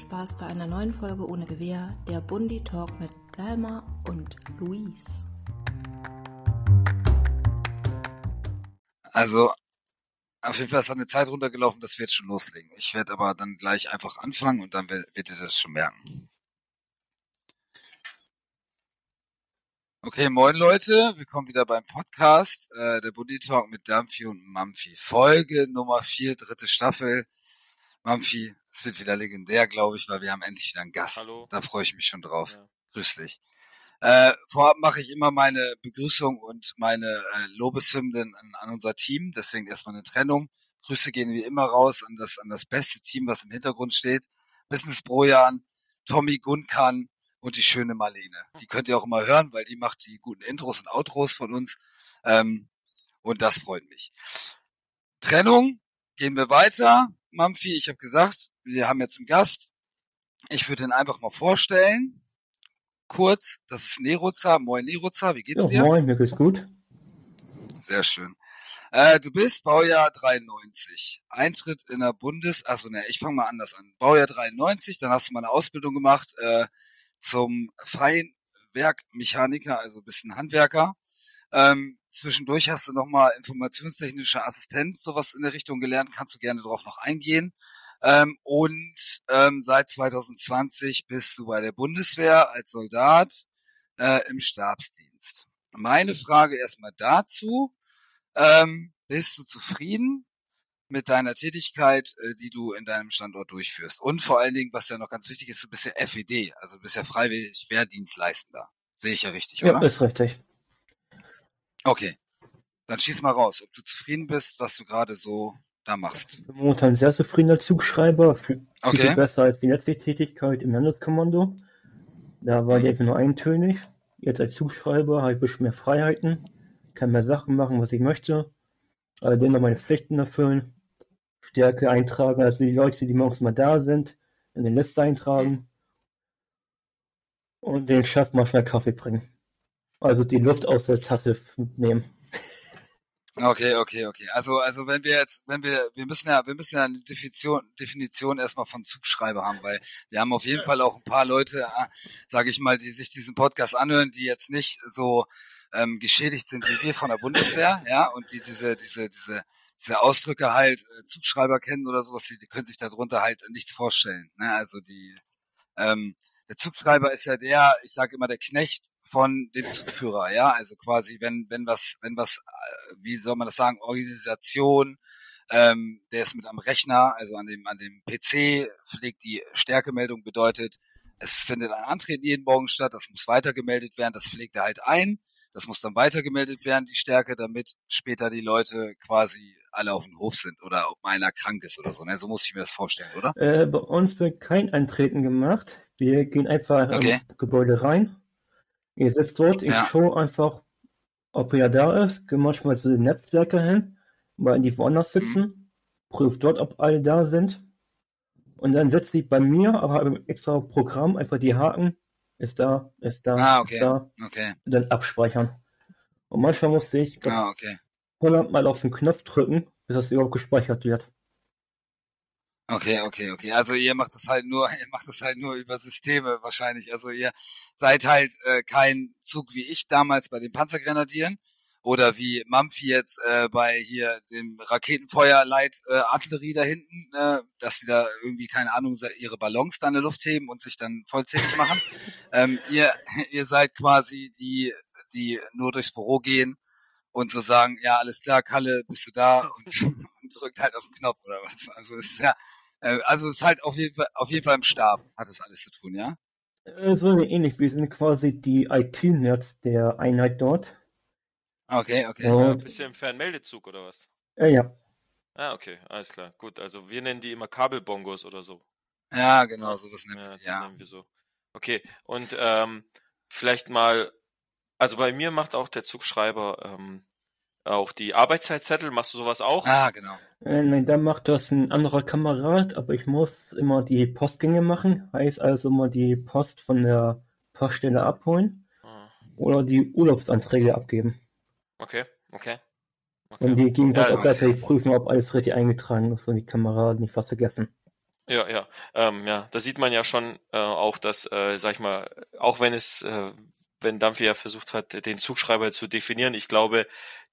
Spaß bei einer neuen Folge ohne Gewehr, der Bundi Talk mit Dalma und Luis. Also, auf jeden Fall ist eine Zeit runtergelaufen, dass wir jetzt schon loslegen. Ich werde aber dann gleich einfach anfangen und dann werdet ihr das schon merken. Okay, moin Leute, willkommen wieder beim Podcast, äh, der Buddy Talk mit Dampfi und Mampfi. Folge Nummer vier, dritte Staffel. Mampfi, es wird wieder legendär, glaube ich, weil wir haben endlich wieder einen Gast. Hallo. Da freue ich mich schon drauf. Ja. Grüß dich. Äh, vorab mache ich immer meine Begrüßung und meine äh, Lobeshymnen an, an unser Team, deswegen erstmal eine Trennung. Grüße gehen wie immer raus an das, an das beste Team, was im Hintergrund steht. Business Brojan, Tommy Gunkan und die schöne Marlene. Die könnt ihr auch immer hören, weil die macht die guten Intros und Outros von uns. Ähm, und das freut mich. Trennung, gehen wir weiter. Mampfi, ich habe gesagt, wir haben jetzt einen Gast. Ich würde ihn einfach mal vorstellen. Kurz, das ist Neruza. Moin Neruza, wie geht's Ja, dir? moin, mir geht's gut. Sehr schön. Äh, du bist Baujahr 93. Eintritt in der Bundes... Achso, ne, ich fange mal anders an. Baujahr 93, dann hast du mal eine Ausbildung gemacht äh, zum Feinwerkmechaniker, also bist ein Handwerker. Ähm, zwischendurch hast du nochmal informationstechnischer Assistent, sowas in der Richtung gelernt, kannst du gerne drauf noch eingehen. Ähm, und ähm, seit 2020 bist du bei der Bundeswehr als Soldat äh, im Stabsdienst. Meine Frage erstmal dazu. Ähm, bist du zufrieden mit deiner Tätigkeit, äh, die du in deinem Standort durchführst? Und vor allen Dingen, was ja noch ganz wichtig ist, du bist ja FED, also du bist ja freiwillig Wehrdienstleistender. Sehe ich ja richtig, Ja, oder? ist richtig. Okay. Dann schieß mal raus, ob du zufrieden bist, was du gerade so da machst. Ich bin momentan sehr zufriedener Zugschreiber. Viel, Okay. viel besser als die letzte Tätigkeit im Landeskommando. Da war die einfach nur eintönig. Jetzt als Zugschreiber habe ich ein bisschen mehr Freiheiten. Kann mehr Sachen machen, was ich möchte. Aber dennoch meine Pflichten erfüllen. Stärke eintragen, also die Leute, die morgens mal da sind, in den Liste eintragen. Und den Chef mal schnell Kaffee bringen. Also die Luft aus der Tasse nehmen. Okay, okay, okay. Also, also wenn wir jetzt, wenn wir, wir müssen ja, wir müssen ja eine Definition, Definition erstmal von Zugschreiber haben, weil wir haben auf jeden Fall auch ein paar Leute, sage ich mal, die sich diesen Podcast anhören, die jetzt nicht so ähm, geschädigt sind wie wir von der Bundeswehr, ja, und die diese, diese, diese, diese Ausdrücke halt äh, Zugschreiber kennen oder sowas, die, die können sich darunter halt nichts vorstellen. Ne? Also die, ähm, der Zugschreiber ist ja der, ich sage immer der Knecht von dem Zugführer, ja, also quasi wenn wenn was wenn was äh, wie soll man das sagen Organisation, ähm, der ist mit am Rechner, also an dem an dem PC pflegt die Stärkemeldung bedeutet, es findet ein Antreten jeden Morgen statt, das muss weitergemeldet werden, das pflegt er halt ein, das muss dann weitergemeldet werden die Stärke, damit später die Leute quasi alle auf dem Hof sind oder ob mal einer krank ist oder so, ne? So muss ich mir das vorstellen, oder? Äh, bei uns wird kein Antreten gemacht. Wir gehen einfach Okay. im Gebäude rein. Ihr sitzt dort, ich Ja. schaue einfach, ob er da ist, gehe manchmal zu den Netzwerker hin, weil die woanders Mhm. sitzen, prüft dort, ob alle da sind. Und dann setzt sie bei mir, aber im extra Programm einfach die Haken, ist da, ist da, Ah, okay. ist da, Okay. und dann abspeichern. Und manchmal musste ich Ah, okay. 100 Mal auf den Knopf drücken, bis das überhaupt gespeichert wird. Okay, okay, okay. Also ihr macht das halt nur, ihr macht das halt nur über Systeme wahrscheinlich. Also ihr seid halt äh, kein Zug wie ich damals bei den Panzergrenadieren oder wie Mampfi jetzt äh, bei hier dem Raketenfeuerleit äh, Artillerie da hinten, äh, dass sie da irgendwie keine Ahnung ihre Ballons da in der Luft heben und sich dann vollzählig machen. ähm, ihr ihr seid quasi die die nur durchs Büro gehen und so sagen, ja alles klar, Kalle, bist du da und, und drückt halt auf den Knopf oder was. Also es ist ja äh, also es ist halt auf jeden Fall, auf jeden Fall im Stab hat das alles zu tun, ja? Äh, So ähnlich, wir sind quasi die IT-Nerds der Einheit dort. Okay, okay. Ja. Bist du im Fernmeldezug oder was? Äh, ja, Ah, okay, alles klar. Gut, also wir nennen die immer Kabelbongos oder so. Ja, genau, sowas nennt Ja, ja. nennen wir so. Okay, und ähm, vielleicht mal, also bei mir macht auch der Zugschreiber ähm, auch die Arbeitszeitzettel. Machst du sowas auch? Ah, genau. äh, nein, dann macht das ein anderer Kamerad, aber ich muss immer die Postgänge machen. Heißt also immer die Post von der Poststelle abholen Ah, oder die Urlaubsanträge abgeben. Okay, okay. Und okay. die gehen Ja, auch gleichzeitig prüfen, ob alles richtig eingetragen ist und die Kameraden nicht was vergessen. Ja, ja, ähm, ja. Da sieht man ja schon äh, auch, dass, äh, sag ich mal, auch wenn es, äh, wenn Dampfi ja versucht hat, den Zugschreiber zu definieren, ich glaube,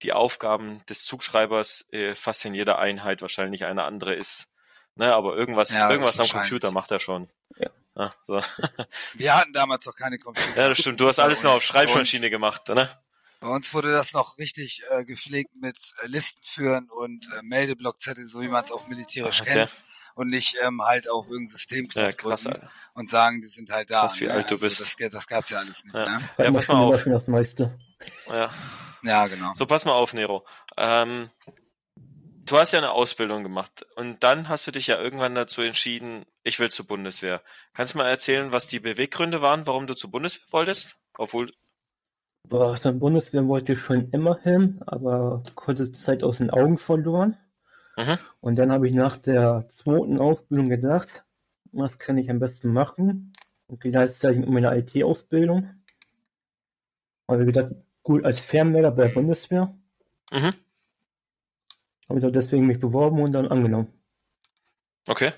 die Aufgaben des Zugschreibers äh, fast in jeder Einheit wahrscheinlich eine andere ist. Ne, aber irgendwas, Ja, irgendwas am. Computer macht er schon. Ja. Ah, so. Wir hatten damals noch keine Computer. Ja, das stimmt. Du hast alles noch auf Schreibmaschine gemacht, ne? Bei uns wurde das noch richtig äh, gepflegt mit äh, Listen führen und äh, Meldeblockzettel, so wie man es auch militärisch Okay. kennt. Und nicht ähm, halt auf irgendein Systemknopf Ja, krass, drücken Alter. und sagen, die sind halt da. Krass, wie ne? alt du also bist. Das, das gab's ja alles nicht. Ja. Ne? Ja, pass mal auf. schon das meiste. Ja. Ja, genau. So, pass mal auf, Nero. Ähm, du hast ja eine Ausbildung gemacht und dann hast du dich ja irgendwann dazu entschieden, ich will zur Bundeswehr. Kannst du mal erzählen, was die Beweggründe waren, warum du zur Bundeswehr wolltest? Obwohl, Boah, zur Bundeswehr wollte ich schon immer hin, aber kurze Zeit aus den Augen verloren. Mhm. Und dann habe ich nach der zweiten Ausbildung gedacht, was kann ich am besten machen? Und gleichzeitig mit meiner IT-Ausbildung. Habe ich gedacht, gut, als Fernmelder bei der Bundeswehr. mhm. Habe ich auch deswegen mich beworben und dann angenommen. okay.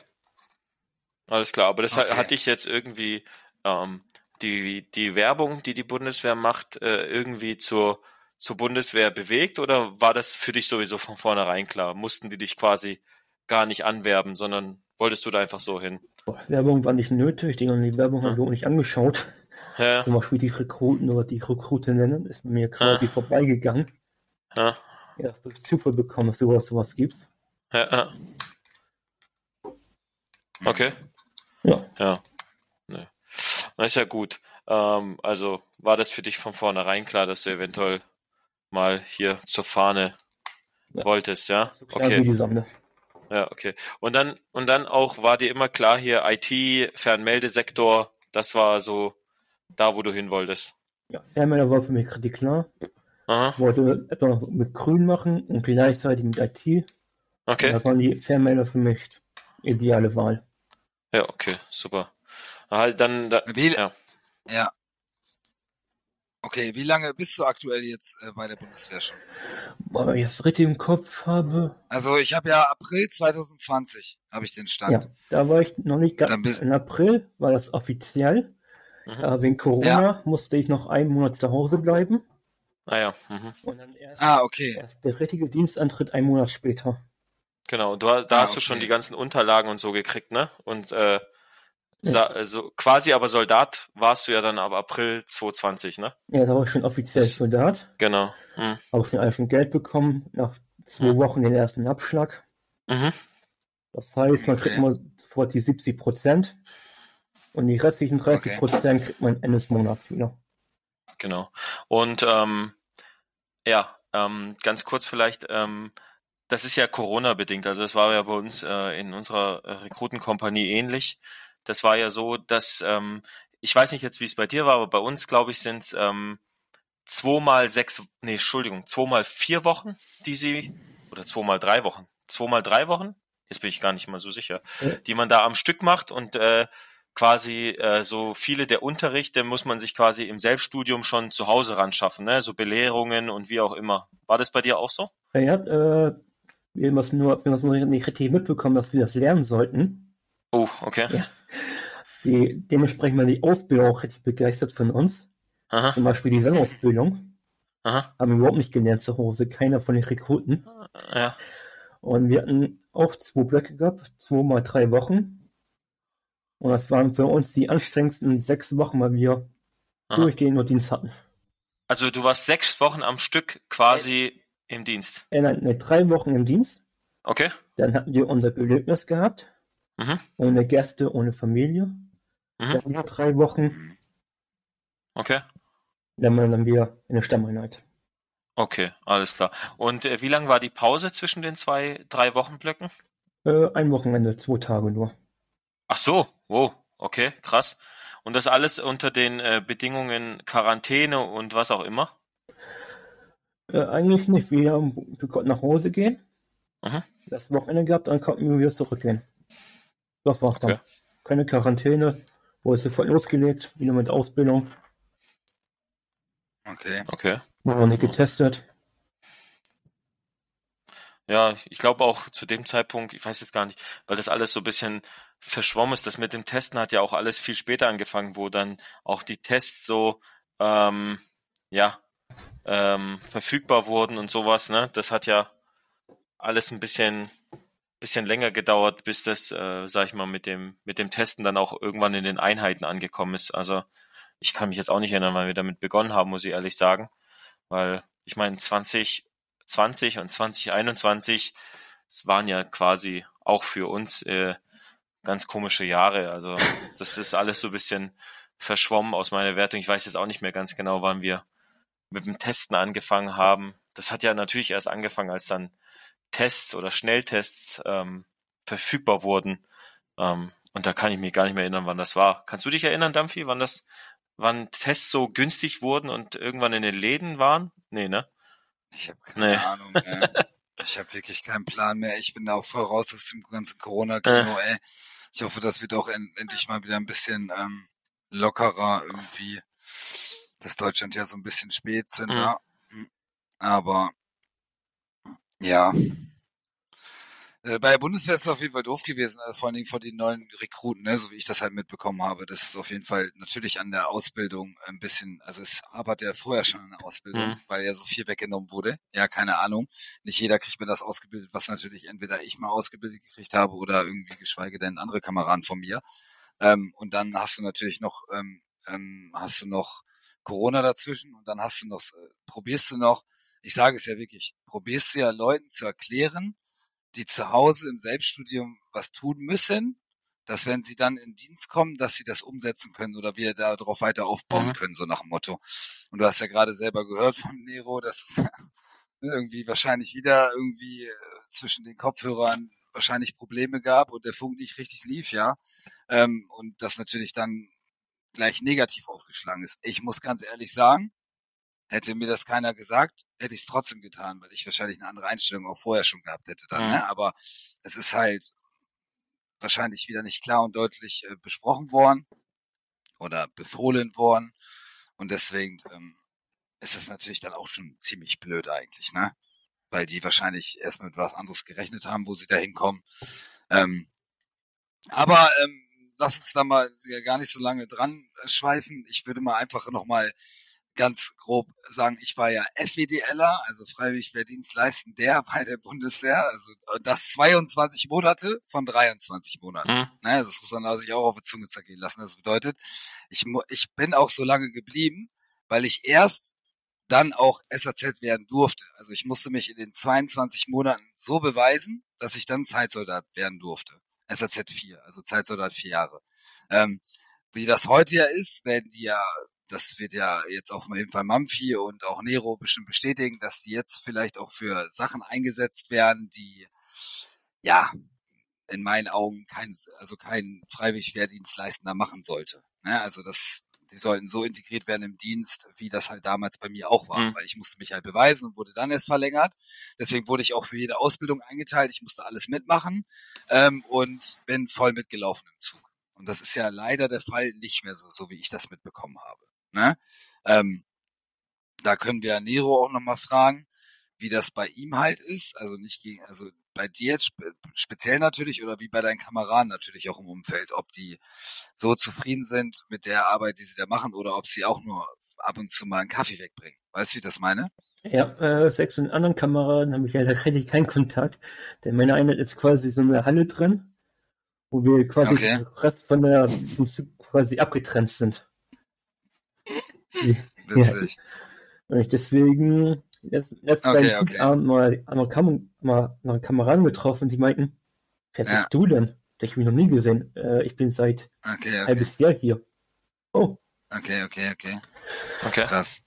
Alles klar, aber das Okay. hat dich jetzt irgendwie ähm, die, die Werbung, die die Bundeswehr macht, äh, irgendwie zur, zur Bundeswehr bewegt oder war das für dich sowieso von vornherein klar? Mussten die dich quasi gar nicht anwerben, sondern wolltest du da einfach so hin? Werbung war nicht nötig, die, die Werbung habe ich auch nicht angeschaut. Ja, Zum Beispiel die Rekruten oder die Rekrutinnen ist mir quasi Ah. vorbeigegangen. ja, Erst durch Zufall bekommen, dass du überhaupt sowas gibst. ja, ja. Okay. Ja. Ja. Nee. Na, ist ja gut. Ähm, also war das für dich von vornherein klar, dass du eventuell mal hier zur Fahne Ja. wolltest, ja? So klar wie Okay. die Sonne. Ja, okay. Und dann, und dann auch war dir immer klar hier IT, Fernmeldesektor, das war so da, wo du hin wolltest. Ja, Fernmelder war für mich richtig klar. Aha, Ich wollte etwa noch mit Grün machen und gleichzeitig mit IT. okay. Da waren die Fernmelder für mich ideale Wahl. Ja, okay, super. Halt dann, da, ja. ja. Okay, wie lange bist du aktuell jetzt äh, bei der Bundeswehr schon? Boah, wenn ich das richtig im Kopf habe. Also ich habe ja April 2020 habe ich den Stand. Ja, da war ich noch nicht ganz. In April war das offiziell. Mhm. Aber wegen Corona musste ich noch einen Monat zu Hause bleiben. Ah ja, mhm. Und dann erst, Ah, okay. erst der richtige Dienstantritt einen Monat später. Genau, du, da Ah, hast du schon okay. die ganzen Unterlagen und so gekriegt, ne? Und äh, also quasi aber Soldat warst du ja dann ab April 2020, ne? Ja, da war ich schon offiziell Das- Soldat. Genau. Mhm. Habe schon alles schon Geld bekommen. Nach zwei Mhm. Wochen den ersten Abschlag. Mhm. Das heißt, man kriegt Okay. mal sofort die 70 Prozent. Und die restlichen 30 Prozent kriegt man Ende des Monats wieder. Genau. Und ähm, ja, ähm, ganz kurz vielleicht, ähm, das ist ja Corona-bedingt. Also es war ja bei uns äh, in unserer äh, Rekrutenkompanie ähnlich. Das war ja so, dass ähm, ich weiß nicht jetzt, wie es bei dir war, aber bei uns, glaube ich, sind es ähm, zweimal sechs, nee, Entschuldigung, zweimal vier Wochen, die sie, oder zweimal drei Wochen, zweimal drei Wochen, jetzt bin ich gar nicht mal so sicher, die man da am Stück macht und äh, quasi äh, so viele der Unterrichte muss man sich quasi im Selbststudium schon zu Hause ran schaffen, ne? so Belehrungen und wie auch immer. War das bei dir auch so? Ja, ja äh, wir haben es nur, wir haben es nur nicht richtig mitbekommen, dass wir das lernen sollten. Oh, okay. Ja. Die, dementsprechend war die Ausbildung auch richtig begeistert von uns. Aha, Zum Beispiel die Sendausbildung. aha, Haben wir überhaupt nicht gelernt zu Hause. Keiner von den Rekruten. ja, Und wir hatten auch zwei Blöcke gehabt, zwei mal drei Wochen. Und das waren für uns die anstrengendsten sechs Wochen, weil wir Aha. durchgehend nur Dienst hatten. Also du warst sechs Wochen am Stück quasi im Dienst. Äh, nein, nein, drei Wochen im Dienst. Okay? Dann hatten wir unser Gelöbnis gehabt. Mhm. Ohne Gäste, ohne Familie. Mhm. Dann drei Wochen. Okay. Dann waren dann wieder in der Stammeinheit. Okay, alles klar. Und äh, wie lang war die Pause zwischen den zwei, drei Wochenblöcken? Äh, ein Wochenende, zwei Tage nur. Ach so, wow, okay, krass. Und das alles unter den äh, Bedingungen Quarantäne und was auch immer? Äh, eigentlich nicht. Wir, haben, wir konnten nach Hause gehen. Mhm. Das Wochenende gehabt, dann konnten wir wieder zurückgehen. Das war's dann. Okay. Keine Quarantäne. Wurde sofort losgelegt. Wieder mit Ausbildung. Okay. Okay. Wurde auch nicht getestet. Ja, ich glaube auch zu dem Zeitpunkt, ich weiß jetzt gar nicht, weil das alles so ein bisschen verschwommen ist. Das mit dem Testen hat ja auch alles viel später angefangen, wo dann auch die Tests so ähm, ja ähm, verfügbar wurden und sowas. Ne, das hat ja alles ein bisschen bisschen länger gedauert, bis das, äh, sag ich mal, mit dem mit dem Testen dann auch irgendwann in den Einheiten angekommen ist. Also ich kann mich jetzt auch nicht erinnern, wann wir damit begonnen haben, muss ich ehrlich sagen, weil ich meine 2020 und 2021 es waren ja quasi auch für uns äh, ganz komische Jahre. Also das ist alles so ein bisschen verschwommen aus meiner Wertung. Ich weiß jetzt auch nicht mehr ganz genau, wann wir mit dem Testen angefangen haben. Das hat ja natürlich erst angefangen, als dann Tests oder Schnelltests ähm, verfügbar wurden. Ähm, und da kann ich mich gar nicht mehr erinnern, wann das war. Kannst du dich erinnern, Dampfi, wann das, wann Tests so günstig wurden und irgendwann in den Läden waren? Nee, ne? Ich habe keine nee. Ahnung. Mehr. Ich habe wirklich keinen Plan mehr. Ich bin da auch voll raus aus dem ganzen Corona-Kino, äh. ey. Ich hoffe, das wird auch end endlich mal wieder ein bisschen ähm, lockerer irgendwie. Das Deutschland ja so ein bisschen Spätzünder. Mhm. Aber ja, äh, bei der Bundeswehr ist es auf jeden Fall doof gewesen, äh, vor allen Dingen vor den neuen Rekruten, ne, so wie ich das halt mitbekommen habe. Das ist auf jeden Fall natürlich an der Ausbildung ein bisschen, also es arbeitet ja vorher schon an der Ausbildung, mhm. weil ja so viel weggenommen wurde. Ja, keine Ahnung. Nicht jeder kriegt mir das ausgebildet, was natürlich entweder ich mal ausgebildet gekriegt habe oder irgendwie geschweige denn andere Kameraden von mir. Ähm, und dann hast du natürlich noch, ähm, ähm, hast du noch Corona dazwischen und dann hast du noch, äh, probierst du noch, ich sage es ja wirklich, probierst du ja Leuten zu erklären, die zu Hause im Selbststudium was tun müssen, dass wenn sie dann in Dienst kommen, dass sie das umsetzen können oder wir darauf weiter aufbauen mhm. können, so nach dem Motto. Und du hast ja gerade selber gehört von Nero, dass es irgendwie wahrscheinlich wieder irgendwie äh, zwischen den Kopfhörern wahrscheinlich Probleme gab und der Funk nicht richtig lief, ja. Ähm, und das natürlich dann gleich negativ aufgeschlagen ist. Ich muss ganz ehrlich sagen, Hätte mir das keiner gesagt, hätte ich es trotzdem getan, weil ich wahrscheinlich eine andere Einstellung auch vorher schon gehabt hätte dann. Mhm. Ne? Aber es ist halt wahrscheinlich wieder nicht klar und deutlich äh, besprochen worden oder befohlen worden. Und deswegen ähm, ist es natürlich dann auch schon ziemlich blöd eigentlich, ne? Weil die wahrscheinlich erst mit was anderes gerechnet haben, wo sie da hinkommen. Ähm, aber ähm, lass uns da mal gar nicht so lange dran schweifen. Ich würde mal einfach nochmal ganz grob sagen, ich war ja FWDLer, also freiwillig Wehrdienstleistender bei der Bundeswehr, also das 22 Monate von 23 Monaten. Mhm. Ne, das muss man sich auch auf die Zunge zergehen lassen. Das bedeutet, ich, ich bin auch so lange geblieben, weil ich erst dann auch SAZ werden durfte. Also ich musste mich in den 22 Monaten so beweisen, dass ich dann Zeitsoldat werden durfte. SAZ 4, also Zeitsoldat vier Jahre. Ähm, wie das heute ja ist, werden die ja das wird ja jetzt auf jeden Fall Mampfi und auch Nero bestimmt bestätigen, dass die jetzt vielleicht auch für Sachen eingesetzt werden, die ja in meinen Augen kein, also kein freiwillig Wehrdienstleistender machen sollte. Ne? Also das, die sollten so integriert werden im Dienst, wie das halt damals bei mir auch war, mhm. weil ich musste mich halt beweisen und wurde dann erst verlängert. Deswegen wurde ich auch für jede Ausbildung eingeteilt. Ich musste alles mitmachen ähm, und bin voll mitgelaufen im Zug. Und das ist ja leider der Fall nicht mehr so, so wie ich das mitbekommen habe. Ne? Ähm, da können wir Nero auch nochmal fragen, wie das bei ihm halt ist. Also nicht gegen, also bei dir jetzt spe speziell natürlich oder wie bei deinen Kameraden natürlich auch im Umfeld, ob die so zufrieden sind mit der Arbeit, die sie da machen oder ob sie auch nur ab und zu mal einen Kaffee wegbringen. Weißt du, wie ich das meine? Ja, äh, selbst mit anderen Kameraden habe ich ja leider keinen Kontakt. Denn meine Einheit ist quasi so eine Halle drin, wo wir quasi okay. Rest von der vom Zug quasi abgetrennt sind. Witzig. Ja. Und ich deswegen jetzt, jetzt okay, okay. Abend mal, mal, Kam mal Kameraden getroffen, die meinten, wer ja. bist du denn? Das habe ich noch nie gesehen. Äh, ich bin seit okay, okay. halbes Jahr hier. Oh. Okay, okay, okay. Okay. Krass.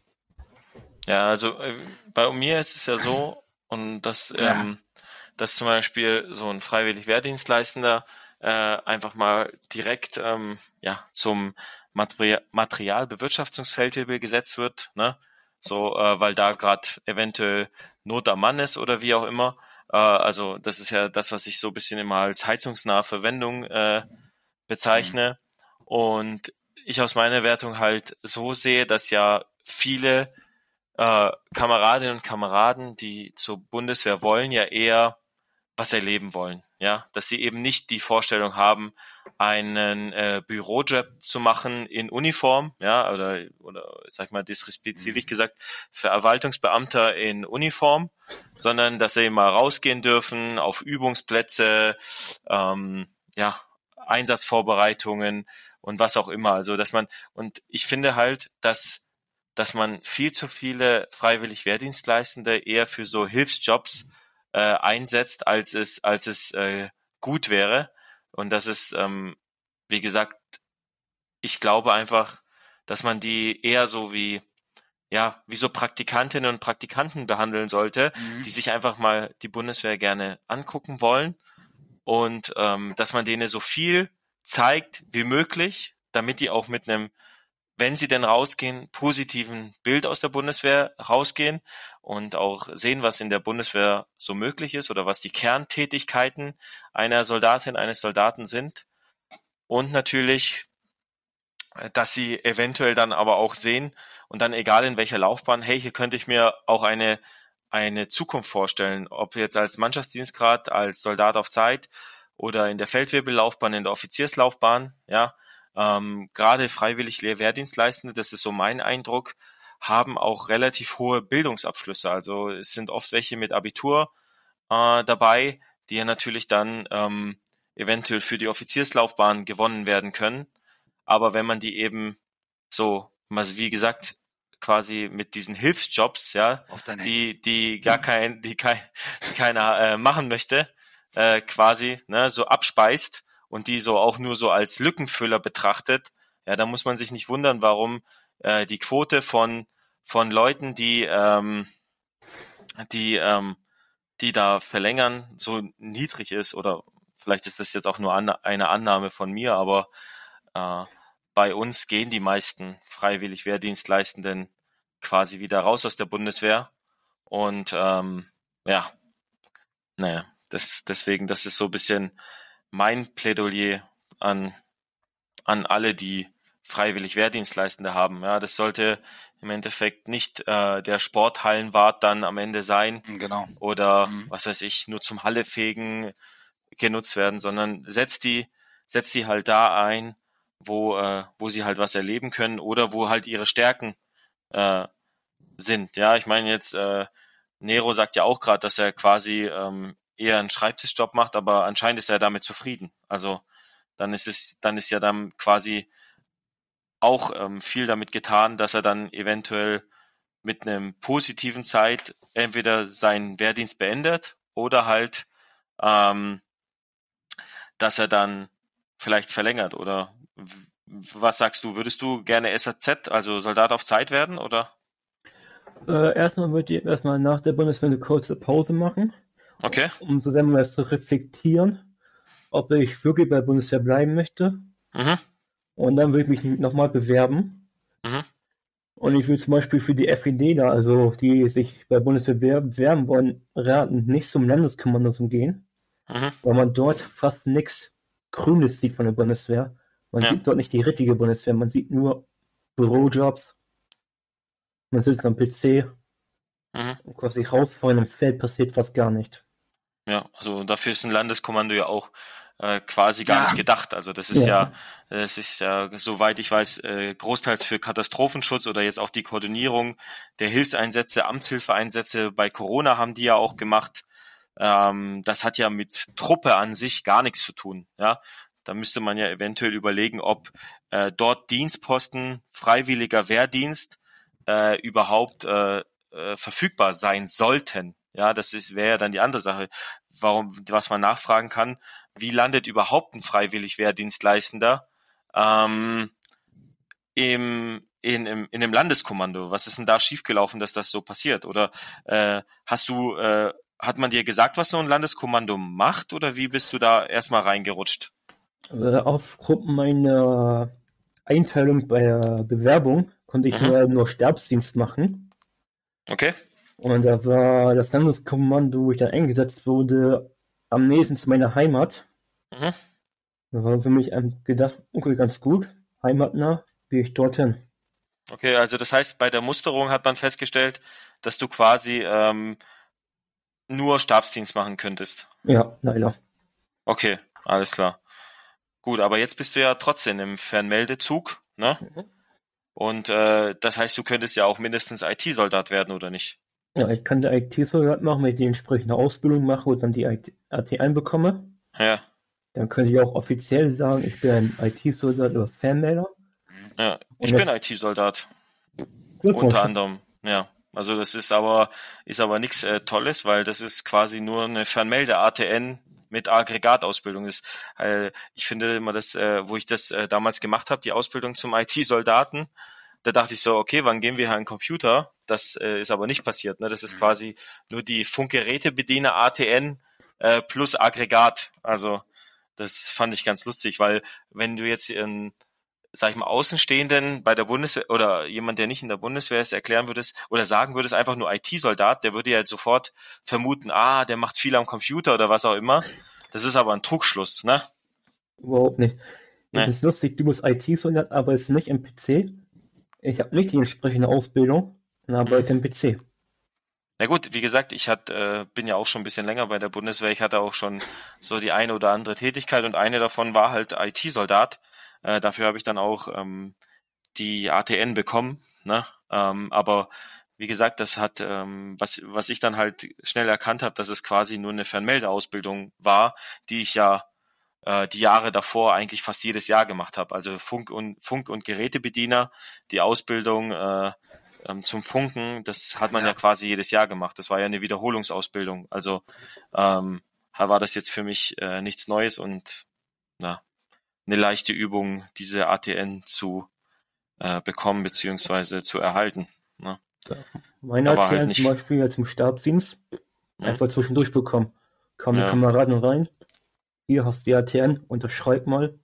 Ja, also äh, bei mir ist es ja so, und das, ja. ähm, dass zum Beispiel so ein freiwillig Wehrdienstleistender äh, einfach mal direkt ähm, ja zum Material Materialbewirtschaftungsfeldhebel gesetzt wird, ne? So, äh, weil da gerade eventuell Not am Mann ist oder wie auch immer. Äh, also das ist ja das, was ich so ein bisschen immer als heizungsnahe Verwendung äh, bezeichne. Mhm. Und ich aus meiner Wertung halt so sehe, dass ja viele äh, Kameradinnen und Kameraden, die zur Bundeswehr wollen, ja eher was erleben wollen. Ja, dass sie eben nicht die Vorstellung haben, einen äh, Bürojob zu machen in Uniform, ja, oder oder sag mal disrespektierlich gesagt, Verwaltungsbeamter in Uniform, sondern dass sie mal rausgehen dürfen auf Übungsplätze, ähm, ja, Einsatzvorbereitungen und was auch immer. Also dass man und ich finde halt, dass dass man viel zu viele freiwillig Wehrdienstleistende eher für so Hilfsjobs äh, einsetzt, als es, als es äh, gut wäre. Und das ist, ähm, wie gesagt, ich glaube einfach, dass man die eher so wie, ja, wie so Praktikantinnen und Praktikanten behandeln sollte, mhm. die sich einfach mal die Bundeswehr gerne angucken wollen und ähm, dass man denen so viel zeigt wie möglich, damit die auch mit einem wenn sie denn rausgehen, positiven Bild aus der Bundeswehr rausgehen und auch sehen, was in der Bundeswehr so möglich ist oder was die Kerntätigkeiten einer Soldatin, eines Soldaten sind. Und natürlich, dass sie eventuell dann aber auch sehen und dann egal in welcher Laufbahn, hey, hier könnte ich mir auch eine, eine Zukunft vorstellen, ob jetzt als Mannschaftsdienstgrad, als Soldat auf Zeit oder in der Feldwebellaufbahn, in der Offizierslaufbahn, ja, ähm, gerade freiwillig Wehrdienstleistende, das ist so mein Eindruck, haben auch relativ hohe Bildungsabschlüsse. Also es sind oft welche mit Abitur äh, dabei, die ja natürlich dann ähm, eventuell für die Offizierslaufbahn gewonnen werden können. Aber wenn man die eben so, wie gesagt, quasi mit diesen Hilfsjobs, ja, die, die gar kein, die kein, die keiner äh, machen möchte, äh, quasi, ne, so abspeist, und die so auch nur so als Lückenfüller betrachtet, ja, da muss man sich nicht wundern, warum äh, die Quote von von Leuten, die ähm, die ähm, die da verlängern, so niedrig ist oder vielleicht ist das jetzt auch nur an, eine Annahme von mir, aber äh, bei uns gehen die meisten freiwillig Wehrdienstleistenden quasi wieder raus aus der Bundeswehr und ähm, ja, naja, das, deswegen, das ist so ein bisschen mein Plädoyer an, an alle, die freiwillig Wehrdienstleistende haben. Ja, das sollte im Endeffekt nicht äh, der Sporthallenwart dann am Ende sein. Genau. Oder mhm. was weiß ich, nur zum Hallefegen genutzt werden, sondern setzt die, setzt die halt da ein, wo, äh, wo sie halt was erleben können oder wo halt ihre Stärken äh, sind. Ja, ich meine jetzt, äh, Nero sagt ja auch gerade, dass er quasi ähm, eher einen Schreibtischjob macht, aber anscheinend ist er damit zufrieden. Also dann ist es, dann ist ja dann quasi auch ähm, viel damit getan, dass er dann eventuell mit einem positiven Zeit entweder seinen Wehrdienst beendet oder halt, ähm, dass er dann vielleicht verlängert oder was sagst du? Würdest du gerne SAZ, also Soldat auf Zeit werden oder? Äh, erstmal würde ich erstmal nach der Bundeswehr eine kurze Pause machen. Okay. Um zusammen mal zu reflektieren, ob ich wirklich bei Bundeswehr bleiben möchte. Mhm. Und dann würde ich mich nochmal bewerben. Mhm. Und ich würde zum Beispiel für die FED da, also die sich bei Bundeswehr bewerben wollen, raten, nicht zum Landeskommando zu gehen. Mhm. Weil man dort fast nichts Grünes sieht von der Bundeswehr. Man ja. sieht dort nicht die richtige Bundeswehr, man sieht nur Bürojobs. Man sitzt am PC. Mhm. Und quasi rausfallen im Feld passiert fast gar nicht. Ja, also dafür ist ein Landeskommando ja auch äh, quasi gar ja. nicht gedacht. Also das ist ja, ja das ist ja, soweit ich weiß, äh, großteils für Katastrophenschutz oder jetzt auch die Koordinierung der Hilfseinsätze, Amtshilfeeinsätze bei Corona haben die ja auch gemacht. Ähm, das hat ja mit Truppe an sich gar nichts zu tun. Ja, da müsste man ja eventuell überlegen, ob äh, dort Dienstposten, freiwilliger Wehrdienst äh, überhaupt äh, äh, verfügbar sein sollten. Ja, das ist wäre ja dann die andere Sache. Warum, was man nachfragen kann, wie landet überhaupt ein freiwillig Wehrdienstleistender ähm, im, in, im, in einem Landeskommando? Was ist denn da schiefgelaufen, dass das so passiert? Oder äh, hast du, äh, hat man dir gesagt, was so ein Landeskommando macht oder wie bist du da erstmal reingerutscht? Also aufgrund meiner Einteilung bei der Bewerbung konnte ich mhm. nur, nur Stabsdienst machen. Okay. Und da war das Landeskommando, wo ich da eingesetzt wurde, am nächsten zu meiner Heimat. Mhm. Da war für mich gedacht, okay, ganz gut, heimatnah, gehe ich dorthin. Okay, also das heißt, bei der Musterung hat man festgestellt, dass du quasi ähm, nur Stabsdienst machen könntest. Ja, leider. Okay, alles klar. Gut, aber jetzt bist du ja trotzdem im Fernmeldezug, ne? Mhm. Und äh, das heißt, du könntest ja auch mindestens IT-Soldat werden, oder nicht? Ja, ich kann der IT-Soldat machen, wenn ich die entsprechende Ausbildung mache und dann die AT1 bekomme. Ja, Dann könnte ich auch offiziell sagen, ich bin ein IT-Soldat oder Fernmelder. ja. Ich Und bin IT-Soldat. Unter anderem, ja. Also das ist aber ist aber nichts äh, Tolles, weil das ist quasi nur eine Fernmelde ATN mit Aggregatausbildung ist. Äh, ich finde immer das, äh, wo ich das äh, damals gemacht habe, die Ausbildung zum IT-Soldaten, da dachte ich so, okay, wann gehen wir hier an den Computer? Das äh, ist aber nicht passiert. Ne? Das ist Mhm. quasi nur die Funkgerätebediener ATN äh, plus Aggregat. Also das fand ich ganz lustig, weil wenn du jetzt in sag ich mal, Außenstehenden bei der Bundeswehr oder jemand, der nicht in der Bundeswehr ist, erklären würdest oder sagen würdest, einfach nur IT-Soldat, der würde ja sofort vermuten, ah, der macht viel am Computer oder was auch immer. Das ist aber ein Trugschluss, ne? Überhaupt nicht. Nee. Das ist lustig, du bist IT-Soldat, aber ist nicht im PC. Ich habe nicht die entsprechende Ausbildung und arbeite im PC. Na gut, wie gesagt, ich hat, äh, bin ja auch schon ein bisschen länger bei der Bundeswehr. Ich hatte auch schon so die eine oder andere Tätigkeit und eine davon war halt IT-Soldat. Äh, dafür habe ich dann auch ähm, die ATN bekommen. Ne? Ähm, aber wie gesagt, das hat, ähm, was, was ich dann halt schnell erkannt habe, dass es quasi nur eine Fernmeldeausbildung war, die ich ja äh, die Jahre davor eigentlich fast jedes Jahr gemacht habe. Also Funk und Funk und Gerätebediener, die Ausbildung äh, ähm, zum Funken, das hat man ja. Ja. quasi jedes Jahr gemacht. Das war ja eine Wiederholungsausbildung. Also ähm, war das jetzt für mich äh, nichts Neues und na, eine leichte Übung, diese ATN zu äh, bekommen beziehungsweise zu erhalten. Ne? Meine Aber halt ATN nicht- zum Beispiel ja zum Stabsdienst Mhm. einfach zwischendurch bekommen. Kamen Ja. die Kameraden rein. Hier hast du die ATN, unterschreib mal.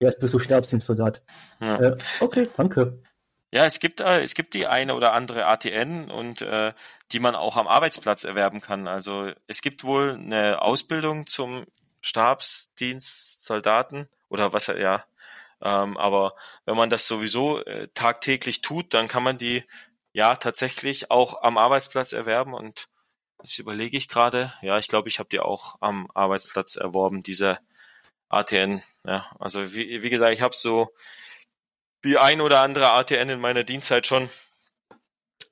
Jetzt bist du Stabsdienstsoldat. Ja. Äh, okay, danke. Ja, es gibt äh, es gibt die eine oder andere ATN und äh, die man auch am Arbeitsplatz erwerben kann. Also es gibt wohl eine Ausbildung zum Stabsdienstsoldaten oder was ja. Ähm, aber wenn man das sowieso äh, tagtäglich tut, dann kann man die ja tatsächlich auch am Arbeitsplatz erwerben und das überlege ich gerade. Ja, ich glaube, ich habe die auch am Arbeitsplatz erworben, diese ATN. Ja, also wie, wie gesagt, ich habe so die ein oder andere ATN in meiner Dienstzeit schon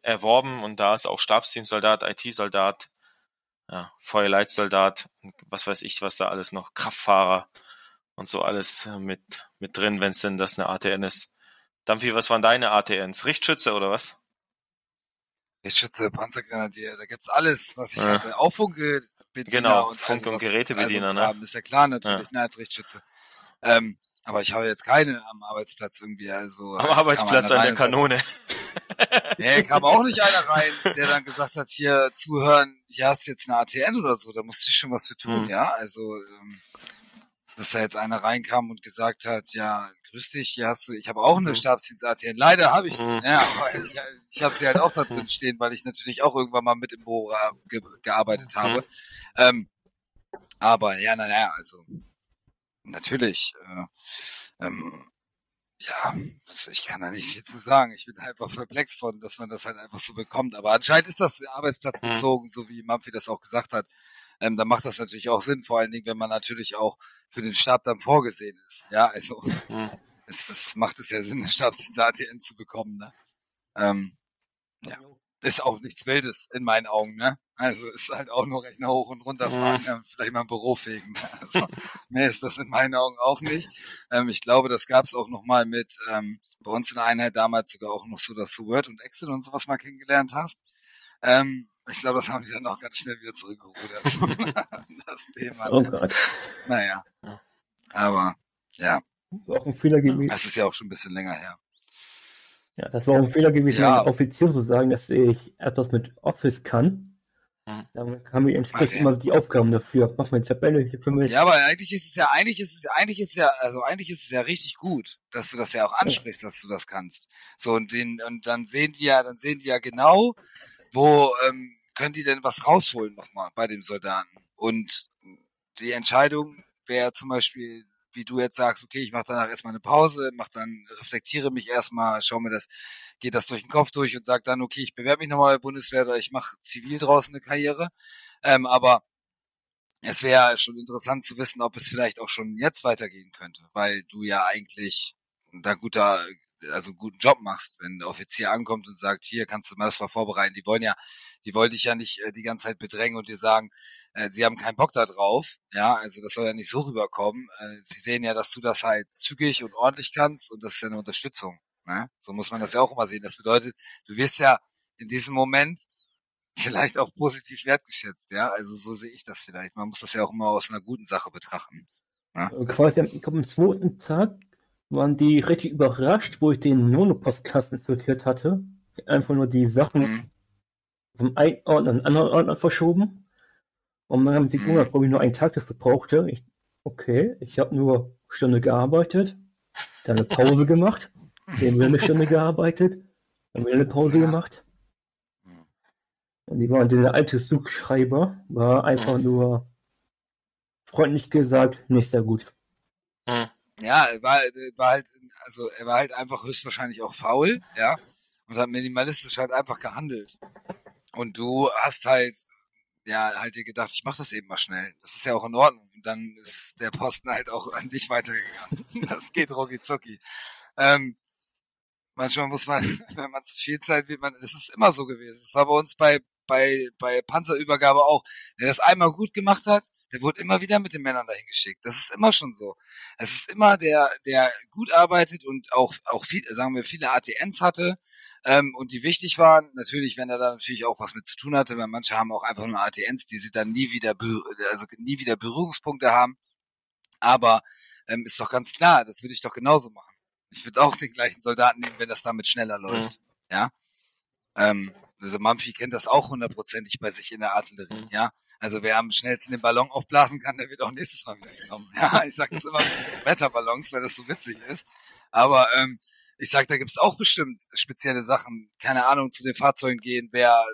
erworben und da ist auch Stabsdienstsoldat, IT-Soldat, ja, Feuerleitsoldat, was weiß ich, was da alles noch, Kraftfahrer und so alles äh, mit, mit drin, wenn es denn das eine ATN ist. Dampfi, was waren deine ATNs? Richtschütze oder was? Richtschütze, Panzergrenadier, da gibt's alles, was ich Ja. hatte. Auch Funkbediener Genau, und Funk- also und Gerätebediener, also ne? Ist ja klar natürlich, ne, als Richtschütze. Ähm, aber ich habe jetzt keine am Arbeitsplatz irgendwie, also. Am halt, Arbeitsplatz an der Kanone. Nee, kam auch nicht einer rein, der dann gesagt hat, hier zuhören, hier hast du jetzt eine ATN oder so, da musst du schon was für tun, Hm. ja. Also, ähm, dass da jetzt einer reinkam und gesagt hat, ja, grüß dich, hier hast du, ich habe auch eine Mhm. Stabsdienst-ATN. Leider habe ich sie, Mhm. ja, aber ich, ich habe sie halt auch da drin stehen, weil ich natürlich auch irgendwann mal mit im Büro ge gearbeitet Mhm. habe. Ähm, aber ja, naja, also natürlich, äh, ähm, ja, was- ich kann da nicht viel zu sagen. Ich bin einfach perplex von, dass man das halt einfach so bekommt. Aber anscheinend ist das arbeitsplatzbezogen, so wie Mampfi das auch gesagt hat. Ähm, dann macht das natürlich auch Sinn, vor allen Dingen, wenn man natürlich auch für den Stab dann vorgesehen ist. Ja, also Hm. es, es macht es ja Sinn, eine Stabsdienst ATN zu bekommen. Ne? Ähm, ja, ist auch nichts Wildes in meinen Augen. Ne? Also ist halt auch nur Rechner hoch und runter fahren, ja, vielleicht mal ein Büro fegen. Ne? Also mehr ist das in meinen Augen auch nicht. Ähm, ich glaube, das gab es auch noch mal mit ähm, bei uns in der Einheit damals sogar auch noch so, dass du Word und Excel und sowas mal kennengelernt hast. Ähm, ich glaube, das haben die dann auch ganz schnell wieder zurückgerudert. das Thema. Oh Ne? Gott. Naja. Ja. Aber ja, Das war auch ein Fehler gewesen. das ist ja auch schon ein bisschen länger her. Ja, das war auch ein Fehler gewesen, Ja. als Offizier zu sagen, dass ich etwas mit Office kann. Mhm. Dann haben wir entsprechend Okay. immer die Aufgaben dafür. Mach mal eine Tabelle hier für mich. Ja, aber eigentlich ist es ja, eigentlich ist es, eigentlich ist es ja, also eigentlich ist es ja richtig gut, dass du das ja auch ansprichst, dass du das kannst. So und den und dann sehen die ja, dann sehen die ja genau, wo ähm, können die denn was rausholen nochmal bei dem Soldaten. Und die Entscheidung wäre zum Beispiel, wie du jetzt sagst, okay, ich mache danach erstmal eine Pause, mach dann, reflektiere mich erstmal, schau mir das, geht das durch den Kopf durch und sag dann, okay, ich bewerbe mich nochmal bei Bundeswehr oder ich mache zivil draußen eine Karriere. Ähm, aber es wäre schon interessant zu wissen, ob es vielleicht auch schon jetzt weitergehen könnte, weil du ja eigentlich da guter, also guten Job machst, wenn der Offizier ankommt und sagt, hier kannst du mal das mal vorbereiten. Die wollen ja, die wollen dich ja nicht äh, die ganze Zeit bedrängen und dir sagen, äh, sie haben keinen Bock da drauf. Ja, also das soll ja nicht so rüberkommen. Äh, sie sehen ja, dass du das halt zügig und ordentlich kannst und das ist ja eine Unterstützung. Ne? So muss man das ja auch immer sehen. Das bedeutet, du wirst ja in diesem Moment vielleicht auch positiv wertgeschätzt, ja. Also so sehe ich das vielleicht. Man muss das ja auch immer aus einer guten Sache betrachten. Ja? Quasi ich glaube, am zweiten Tag waren die richtig überrascht, wo ich den Nono-Postkasten sortiert hatte. Einfach nur die Sachen Mhm. vom einen Ordner in den anderen Ordner verschoben. Und dann haben sie Mhm. gewundert, warum ich nur einen Tag dafür brauchte. Ich, okay, ich habe nur eine Stunde gearbeitet, dann eine Pause gemacht, dann wieder eine Stunde gearbeitet, dann wieder eine Pause gemacht. Mhm. Und die waren, dieser alte Suchschreiber war einfach Mhm. nur freundlich gesagt, nicht sehr gut. Hm. Ja, er war, war halt, also er war halt einfach höchstwahrscheinlich auch faul, ja, und hat minimalistisch halt einfach gehandelt. Und du hast halt, ja, halt dir gedacht, ich mach das eben mal schnell. Das ist ja auch in Ordnung. Und dann ist der Posten halt auch an dich weitergegangen. Das geht rucki zucki. Ähm, manchmal muss man, wenn man zu viel Zeit wird, man, das ist immer so gewesen. Das war bei uns bei, bei, bei Panzerübergabe auch. Wer das einmal gut gemacht hat, der wurde immer wieder mit den Männern dahin geschickt. Das ist immer schon so. Es ist immer der, der gut arbeitet und auch, auch viel, sagen wir, viele ATNs hatte, ähm, und die wichtig waren. Natürlich, wenn er da natürlich auch was mit zu tun hatte, weil manche haben auch einfach nur ATNs, die sie dann nie wieder, also nie wieder Berührungspunkte haben. Aber ähm, ist doch ganz klar, das würde ich doch genauso machen. Ich würde auch den gleichen Soldaten nehmen, wenn das damit schneller läuft. Ja. Ähm, also Mampfi kennt das auch hundertprozentig bei sich in der Artillerie, Mhm. ja. Also wer am schnellsten den Ballon aufblasen kann, der wird auch nächstes Mal wieder genommen. Ja, ich sage das immer mit diesen Wetterballons, weil das so witzig ist. Aber ähm, ich sag, da gibt's auch bestimmt spezielle Sachen. Keine Ahnung, zu den Fahrzeugen gehen, wer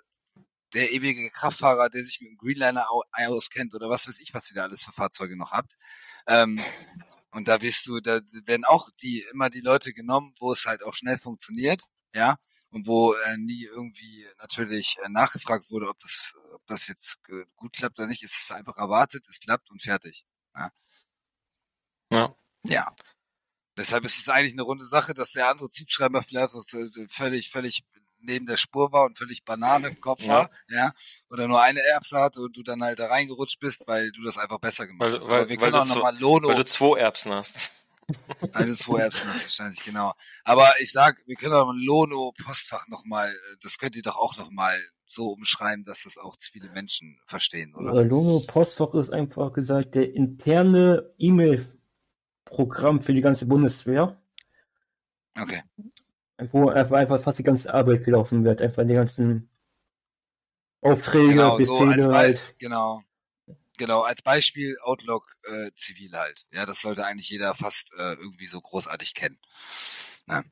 der ewige Kraftfahrer, der sich mit dem Greenliner au- auskennt oder was weiß ich, was ihr da alles für Fahrzeuge noch habt. Ähm, und da wirst du, da werden auch die immer die Leute genommen, wo es halt auch schnell funktioniert, ja, und wo äh, nie irgendwie natürlich äh, nachgefragt wurde, ob das, ob das jetzt äh, gut klappt oder nicht. Es ist einfach erwartet, es klappt und fertig. Ja. Ja. Deshalb ist es eigentlich eine runde Sache, dass der andere Zugschreiber vielleicht so völlig, völlig neben der Spur war und völlig Banane im Kopf Ja. war, ja, oder nur eine Erbse hatte und du dann halt da reingerutscht bist, weil du das einfach besser gemacht Weil- hast. weil- Aber wir weil können du auch nochmal Lono, Weil du zwei Erbsen hast. Eine zwei Erbsen hast wahrscheinlich, genau. Aber ich sag, wir können auch ein Lono-Postfach nochmal, das könnt ihr doch auch nochmal so umschreiben, dass das auch viele Menschen verstehen, oder? Äh, Lono Postfach ist einfach gesagt der interne E-Mail-Programm für die ganze Bundeswehr, Okay. wo einfach, einfach fast die ganze Arbeit gelaufen wird, einfach die ganzen Aufträge, Genau, so als Befehle Be halt. genau. Genau, als Beispiel Outlook äh, zivil halt. Ja, das sollte eigentlich jeder fast äh, irgendwie so großartig kennen.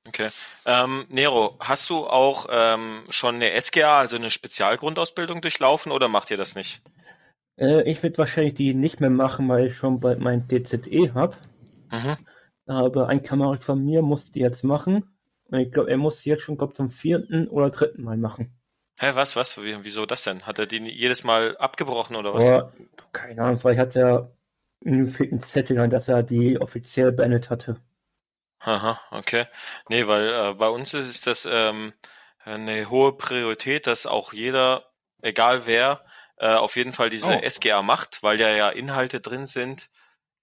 Okay. Ähm, Nero, hast du auch ähm, schon eine SGA, also eine Spezialgrundausbildung durchlaufen oder macht ihr das nicht? Äh, ich werde wahrscheinlich die nicht mehr machen, weil ich schon bald mein DZE habe. Mhm. Aber ein Kamerad von mir muss die jetzt machen. Und ich glaube, er muss die jetzt schon, glaub, zum vierten oder dritten Mal machen. Hä, was, was? Wie, wieso das denn? Hat er die jedes Mal abgebrochen oder was? Aber keine Ahnung, vielleicht hat er einen fehlten Zettel, an, dass er die offiziell beendet hatte. Aha, okay. Nee, weil äh, bei uns ist, ist das ähm, eine hohe Priorität, dass auch jeder, egal wer, äh, auf jeden Fall diese Oh. SGA macht, weil ja ja Inhalte drin sind,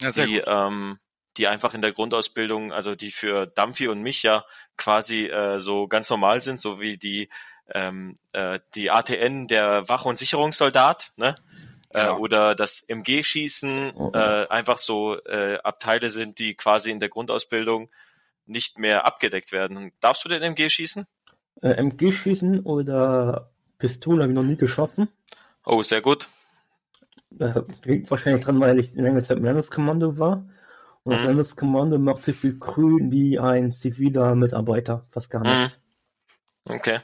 Ja, die, gut. ähm, die einfach in der Grundausbildung, also die für Dampfi und mich ja quasi äh, so ganz normal sind, so wie die ähm, äh, die ATN der Wach- und Sicherungssoldat, ne? Äh, Genau. oder das MG-Schießen Oh. äh, einfach so äh, Abteile sind, die quasi in der Grundausbildung nicht mehr abgedeckt werden. Darfst du den MG schießen? Äh, MG schießen oder Pistole habe ich noch nie geschossen. Oh, sehr gut. Äh, liegt wahrscheinlich dran, weil ich längere Zeit im Landeskommando war. Und das Mhm. Landeskommando macht so viel grün wie ein ziviler Mitarbeiter, fast gar Mhm. nichts. Okay.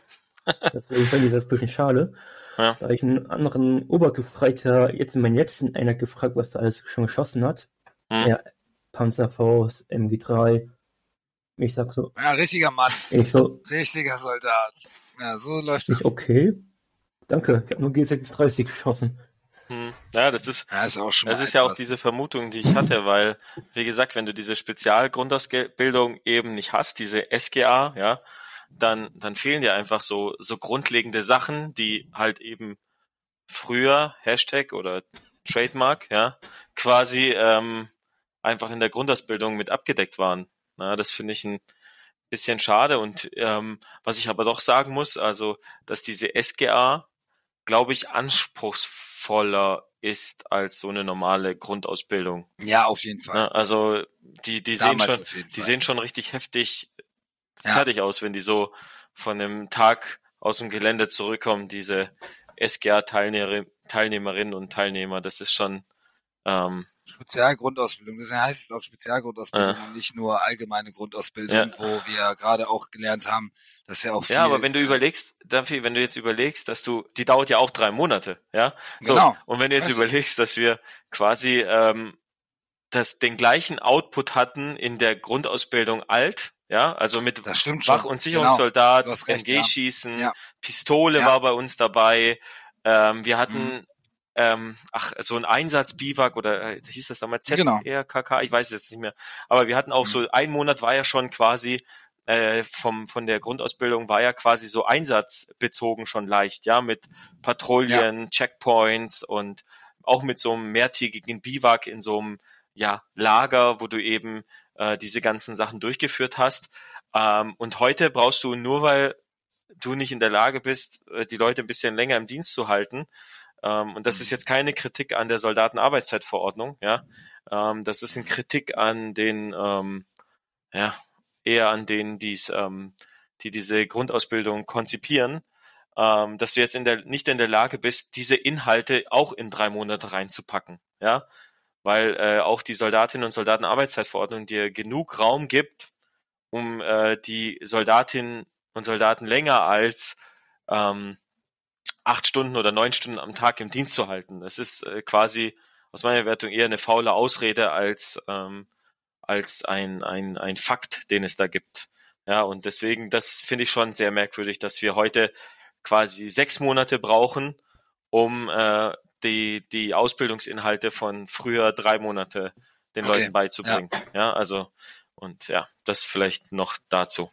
Deswegen fand ich das ein bisschen schade. Ja. Da ich einen anderen Obergefreiter jetzt in meinen letzten einer gefragt, was er alles schon geschossen hat. Mhm. Ja, Panzerfaust, MG3. Ich sag so, Ja, richtiger Mann, ich so, richtiger Soldat. Ja, so läuft ich das. okay. Danke, ich habe nur G36 geschossen. Hm. Ja, das ist, Ja, ist auch schon Das ist ja auch diese Vermutung, die ich hatte, weil, wie gesagt, wenn du diese Spezialgrundausbildung eben nicht hast, diese SGA, ja, dann, dann fehlen dir einfach so, so grundlegende Sachen, die halt eben früher, Hashtag oder Trademark, ja, quasi ähm, einfach in der Grundausbildung mit abgedeckt waren. Na, das finde ich ein bisschen schade und ähm, was ich aber doch sagen muss, also, dass diese SGA, glaube ich, anspruchsvoller ist als so eine normale Grundausbildung. Ja, auf jeden Fall. Ne? Also die, die sehen schon, die sehen schon richtig heftig Ja. fertig aus, wenn die so von einem Tag aus dem Gelände zurückkommen, diese SGA-Teilnehmerinnen Teilnehmerinnen und Teilnehmer. Das ist schon ähm, Spezialgrundausbildung. Deswegen heißt es auch Spezialgrundausbildung Ja. und nicht nur allgemeine Grundausbildung, Ja. wo wir gerade auch gelernt haben, dass ja auch viel. Ja, aber wenn du überlegst, Dampfi, wenn du jetzt überlegst, dass du, die dauert ja auch drei Monate, ja. So, Genau. Und wenn du jetzt ich. überlegst, dass wir quasi ähm, das, den gleichen Output hatten in der Grundausbildung alt, ja, also mit. Wach- und Sicherungssoldat, Genau. Ja. MG-Schießen, Ja. Pistole Ja. war bei uns dabei. Ähm, wir hatten Mhm. ähm, ach so ein Einsatz-Biwak oder äh, hieß das damals Genau. ZRKK, ich weiß es jetzt nicht mehr. Aber wir hatten auch Mhm. so ein Monat war ja schon quasi äh, vom von der Grundausbildung war ja quasi so einsatzbezogen schon leicht, ja, mit Patrouillen, Checkpoints und auch mit so einem mehrtägigen Biwak in so einem ja, Lager, wo du eben äh, diese ganzen Sachen durchgeführt hast. Ähm, und heute brauchst du nur, weil du nicht in der Lage bist, äh, die Leute ein bisschen länger im Dienst zu halten. Ähm, und das ist jetzt keine Kritik an der Soldatenarbeitszeitverordnung, ja. Ähm, das ist eine Kritik an den, ähm, ja, eher an denen, die's, ähm, die diese Grundausbildung konzipieren, ähm, dass du jetzt in der, nicht in der Lage bist, diese Inhalte auch in drei Monate reinzupacken, ja weil äh, auch die Soldatinnen und Soldatenarbeitszeitverordnung dir genug Raum gibt, um äh, die Soldatinnen und Soldaten länger als ähm, acht Stunden oder neun Stunden am Tag im Dienst zu halten. Das ist äh, quasi aus meiner Wertung eher eine faule Ausrede als ähm, als ein, ein, ein Fakt, den es da gibt. Ja, und deswegen, das finde ich schon sehr merkwürdig, dass wir heute quasi sechs Monate brauchen, um äh, die, die Ausbildungsinhalte von früher drei Monate den Okay, Leuten beizubringen. Ja. also, und ja, das vielleicht noch dazu.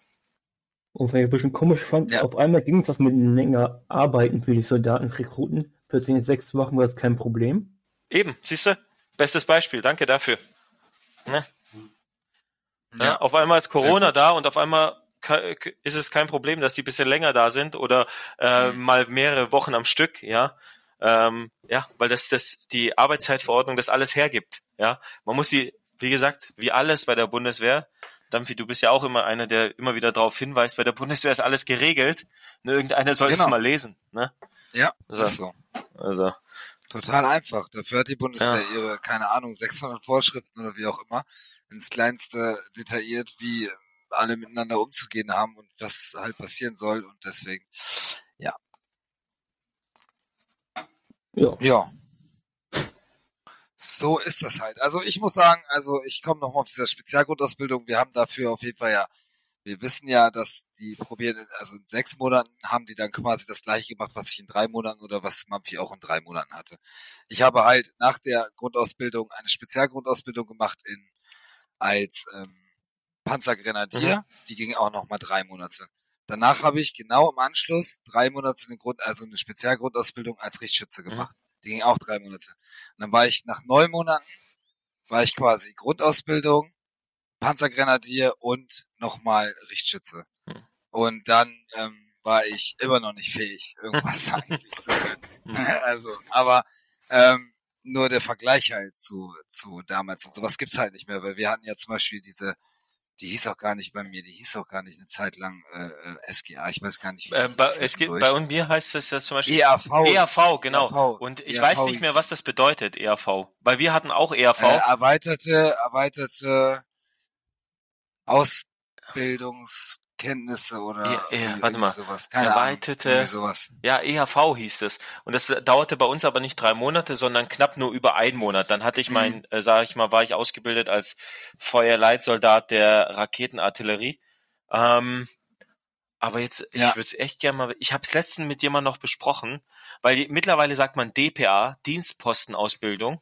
Und was ich ein bisschen komisch fand, Ja. auf einmal ging das mit länger Arbeiten für die Soldaten, Rekruten. Plötzlich in sechs Wochen war das kein Problem. Eben, siehst du? Bestes Beispiel, danke dafür. Ne? Ja. Ja. Auf einmal ist Corona da und auf einmal ist es kein Problem, dass die ein bisschen länger da sind oder äh, Mhm. mal mehrere Wochen am Stück, ja. Ähm, ja, weil das, das die Arbeitszeitverordnung das alles hergibt. Ja, man muss sie, wie gesagt, wie alles bei der Bundeswehr. Dampfi, du bist ja auch immer einer, der immer wieder darauf hinweist, bei der Bundeswehr ist alles geregelt. Nur irgendeiner soll es Genau. mal lesen. Ne? Ja, So. ist so. Also, Total einfach. Dafür hat die Bundeswehr Ja. ihre, keine Ahnung, 600 Vorschriften oder wie auch immer, ins Kleinste detailliert, wie alle miteinander umzugehen haben und was halt passieren soll. Und deswegen, Ja. Ja. So ist das halt. Also ich muss sagen, also ich komme nochmal auf dieser Spezialgrundausbildung. Wir haben dafür auf jeden Fall ja, wir wissen ja, dass die probieren, also in sechs Monaten haben die dann quasi das gleiche gemacht, was ich in drei Monaten oder was Mampi auch in drei Monaten hatte. Ich habe halt nach der Grundausbildung eine Spezialgrundausbildung gemacht in als ähm, Panzergrenadier. Die ging auch nochmal drei Monate. Danach habe ich genau im Anschluss drei Monate eine Grund, also eine Spezialgrundausbildung als Richtschütze gemacht. Die ging auch drei Monate. Und dann war ich nach neun Monaten, war ich quasi Grundausbildung, Panzergrenadier und nochmal Richtschütze. Hm. Und dann ähm, war ich immer noch nicht fähig, irgendwas eigentlich zu können. Hm. Also, aber ähm, nur der Vergleich halt zu, zu damals und sowas gibt's halt nicht mehr, weil wir hatten ja zum Beispiel diese, die hieß auch gar nicht bei mir, die hieß auch gar nicht eine Zeit lang äh, äh, SGA, ich weiß gar nicht, wie äh, bei, es zwischendurch. bei und mir heißt es ja zum Beispiel EAV. ERV, genau. ERV. Und ich ERV weiß nicht mehr, was das bedeutet, ERV. Weil wir hatten auch E ERV. Äh, erweiterte, erweiterte Kenntnisse oder Ja, ja, warte mal. sowas. Keine Erweiterte- Ahnung. Sowas. Ja, EHV hieß es. Und das dauerte bei uns aber nicht drei Monate, sondern knapp nur über einen Monat. Dann hatte ich mein, äh, sag ich mal, war ich ausgebildet als Feuerleitsoldat der Raketenartillerie. Ähm, aber jetzt, Ja. ich würde es echt gerne mal, ich habe es letztens mit jemandem noch besprochen, weil die, mittlerweile sagt man DPA, Dienstpostenausbildung,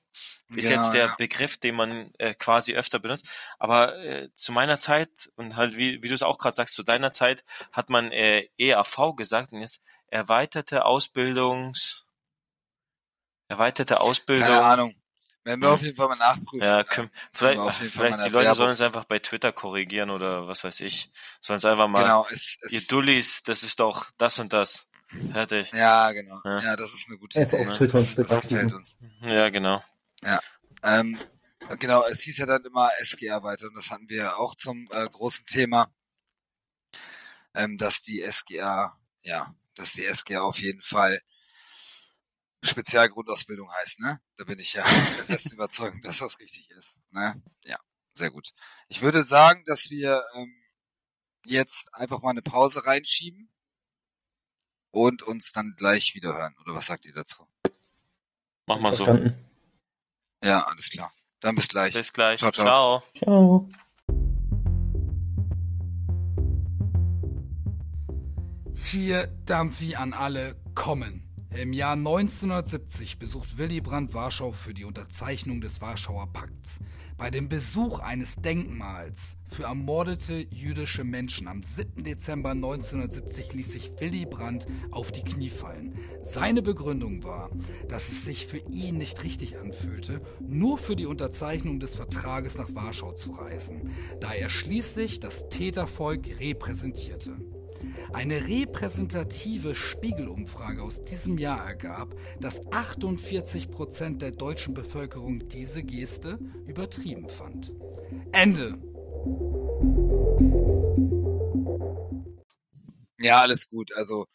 ist Genau, jetzt der ja. Begriff, den man äh, quasi öfter benutzt. Aber äh, zu meiner Zeit und halt wie, wie du es auch gerade sagst, zu deiner Zeit hat man äh, EAV gesagt und jetzt erweiterte Ausbildungs erweiterte Ausbildung. Keine Ahnung. Werden wir auf jeden Fall mal nachprüfen. Ja, ne? können, wir vielleicht, Fall vielleicht mal die Leute Werbung. sollen es einfach bei Twitter korrigieren oder was weiß ich. Sollen es einfach mal, Genau, es, ihr es, Dullis, das ist doch das und das. Fertig. ja, genau. Ja. Ja. das ist eine gute Idee. auf Twitter Das, das gefällt uns. Ja, genau. Ähm, genau, es hieß ja dann immer SGR weiter und das hatten wir auch zum äh, großen Thema, ähm, dass die SGR, ja, dass die SGR auf jeden Fall Spezialgrundausbildung heißt, ne? Da bin ich ja der festen Überzeugung, dass das richtig ist. Ne? Ja, sehr gut. Ich würde sagen, dass wir ähm, jetzt einfach mal eine Pause reinschieben und uns dann gleich wieder hören. Oder was sagt ihr dazu? Mach mal so. Ja, alles klar. Dann bis gleich. Bis gleich. Ciao, ciao. ciao. Ciao. Hier Dampfi an alle kommen. Im Jahr 1970 besucht Willy Brandt Warschau für die Unterzeichnung des Warschauer Pakts. Bei dem Besuch eines Denkmals für ermordete jüdische Menschen am 7. Dezember 1970 ließ sich Willy Brandt auf die Knie fallen. Seine Begründung war, dass es sich für ihn nicht richtig anfühlte, nur für die Unterzeichnung des Vertrages nach Warschau zu reisen, da er schließlich das Tätervolk repräsentierte. Eine repräsentative Spiegelumfrage aus diesem Jahr ergab, dass 48 Prozent der deutschen Bevölkerung diese Geste übertrieben fand. Ende. Ja, alles gut. Also,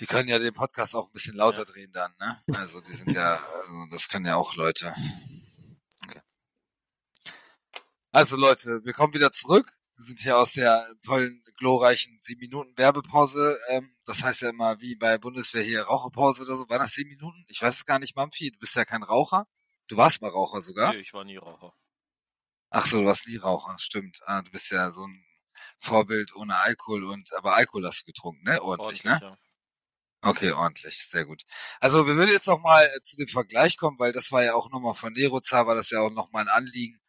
die können ja den Podcast auch ein bisschen lauter drehen dann, ne? Also, die sind ja, also, das können ja auch Leute. Okay. Also, Leute, wir kommen wieder zurück. Wir sind hier aus der tollen, glorreichen sieben Minuten Werbepause. Ähm, das heißt ja immer, wie bei Bundeswehr hier Raucherpause oder so. Waren das sieben Minuten? Ich weiß es gar nicht, Mampfi. Du bist ja kein Raucher. Du warst mal Raucher sogar. Nee, ich war nie Raucher. Ach so, du warst nie Raucher. Stimmt. Ah, du bist ja so ein Vorbild ohne Alkohol und, aber Alkohol hast du getrunken, ne? Ordentlich, ne? ja. Okay, ordentlich, sehr gut. Also wir würden jetzt noch mal äh, zu dem Vergleich kommen, weil das war ja auch nochmal von Nerozar, war das ja auch nochmal ein Anliegen,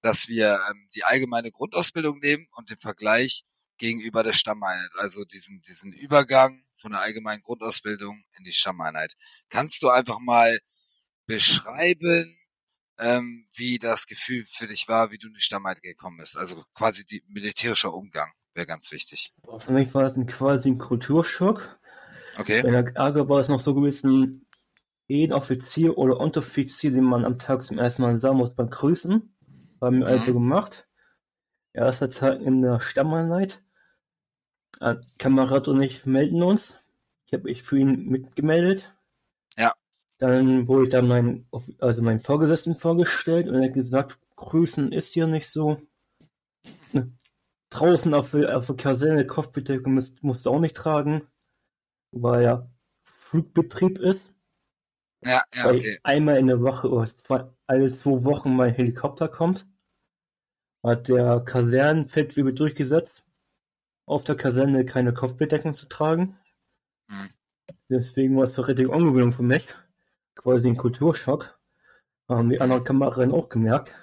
dass wir ähm, die allgemeine Grundausbildung nehmen und den Vergleich gegenüber der Stammeinheit, also diesen, diesen Übergang von der allgemeinen Grundausbildung in die Stammeinheit. Kannst du einfach mal beschreiben, ähm, wie das Gefühl für dich war, wie du in die Stammeinheit gekommen bist? Also quasi die militärischer Umgang wäre ganz wichtig. Für mich war es ein, quasi ein Kulturschock. Okay? In der Arge war es noch so gewesen, jeden Offizier oder Unteroffizier, den man am Tag zum ersten Mal sah, muss man grüßen. Haben wir Mhm. also gemacht. Erster Tag in der Stammeinheit. Ein Kamerad und ich melden uns. Ich habe mich für ihn mitgemeldet. Ja. Dann wurde ich dann mein, also meinen Vorgesetzten vorgestellt und er hat gesagt, Grüßen ist hier nicht so. Ne, Draußen auf, der- auf der Kaserne Kopfbedeckung musst, musst du auch nicht tragen, weil ja Flugbetrieb ist. Ja, ja, weil okay. einmal in der Woche oder zwei, alle zwei Wochen mein Helikopter kommt. Hat der Kasernenfeldwebel durchgesetzt, auf der Kaserne keine Kopfbedeckung zu tragen. Hm. Deswegen war es eine richtige Ungewöhnung für mich. Quasi ein Kulturschock. Haben die anderen Kameraden auch gemerkt.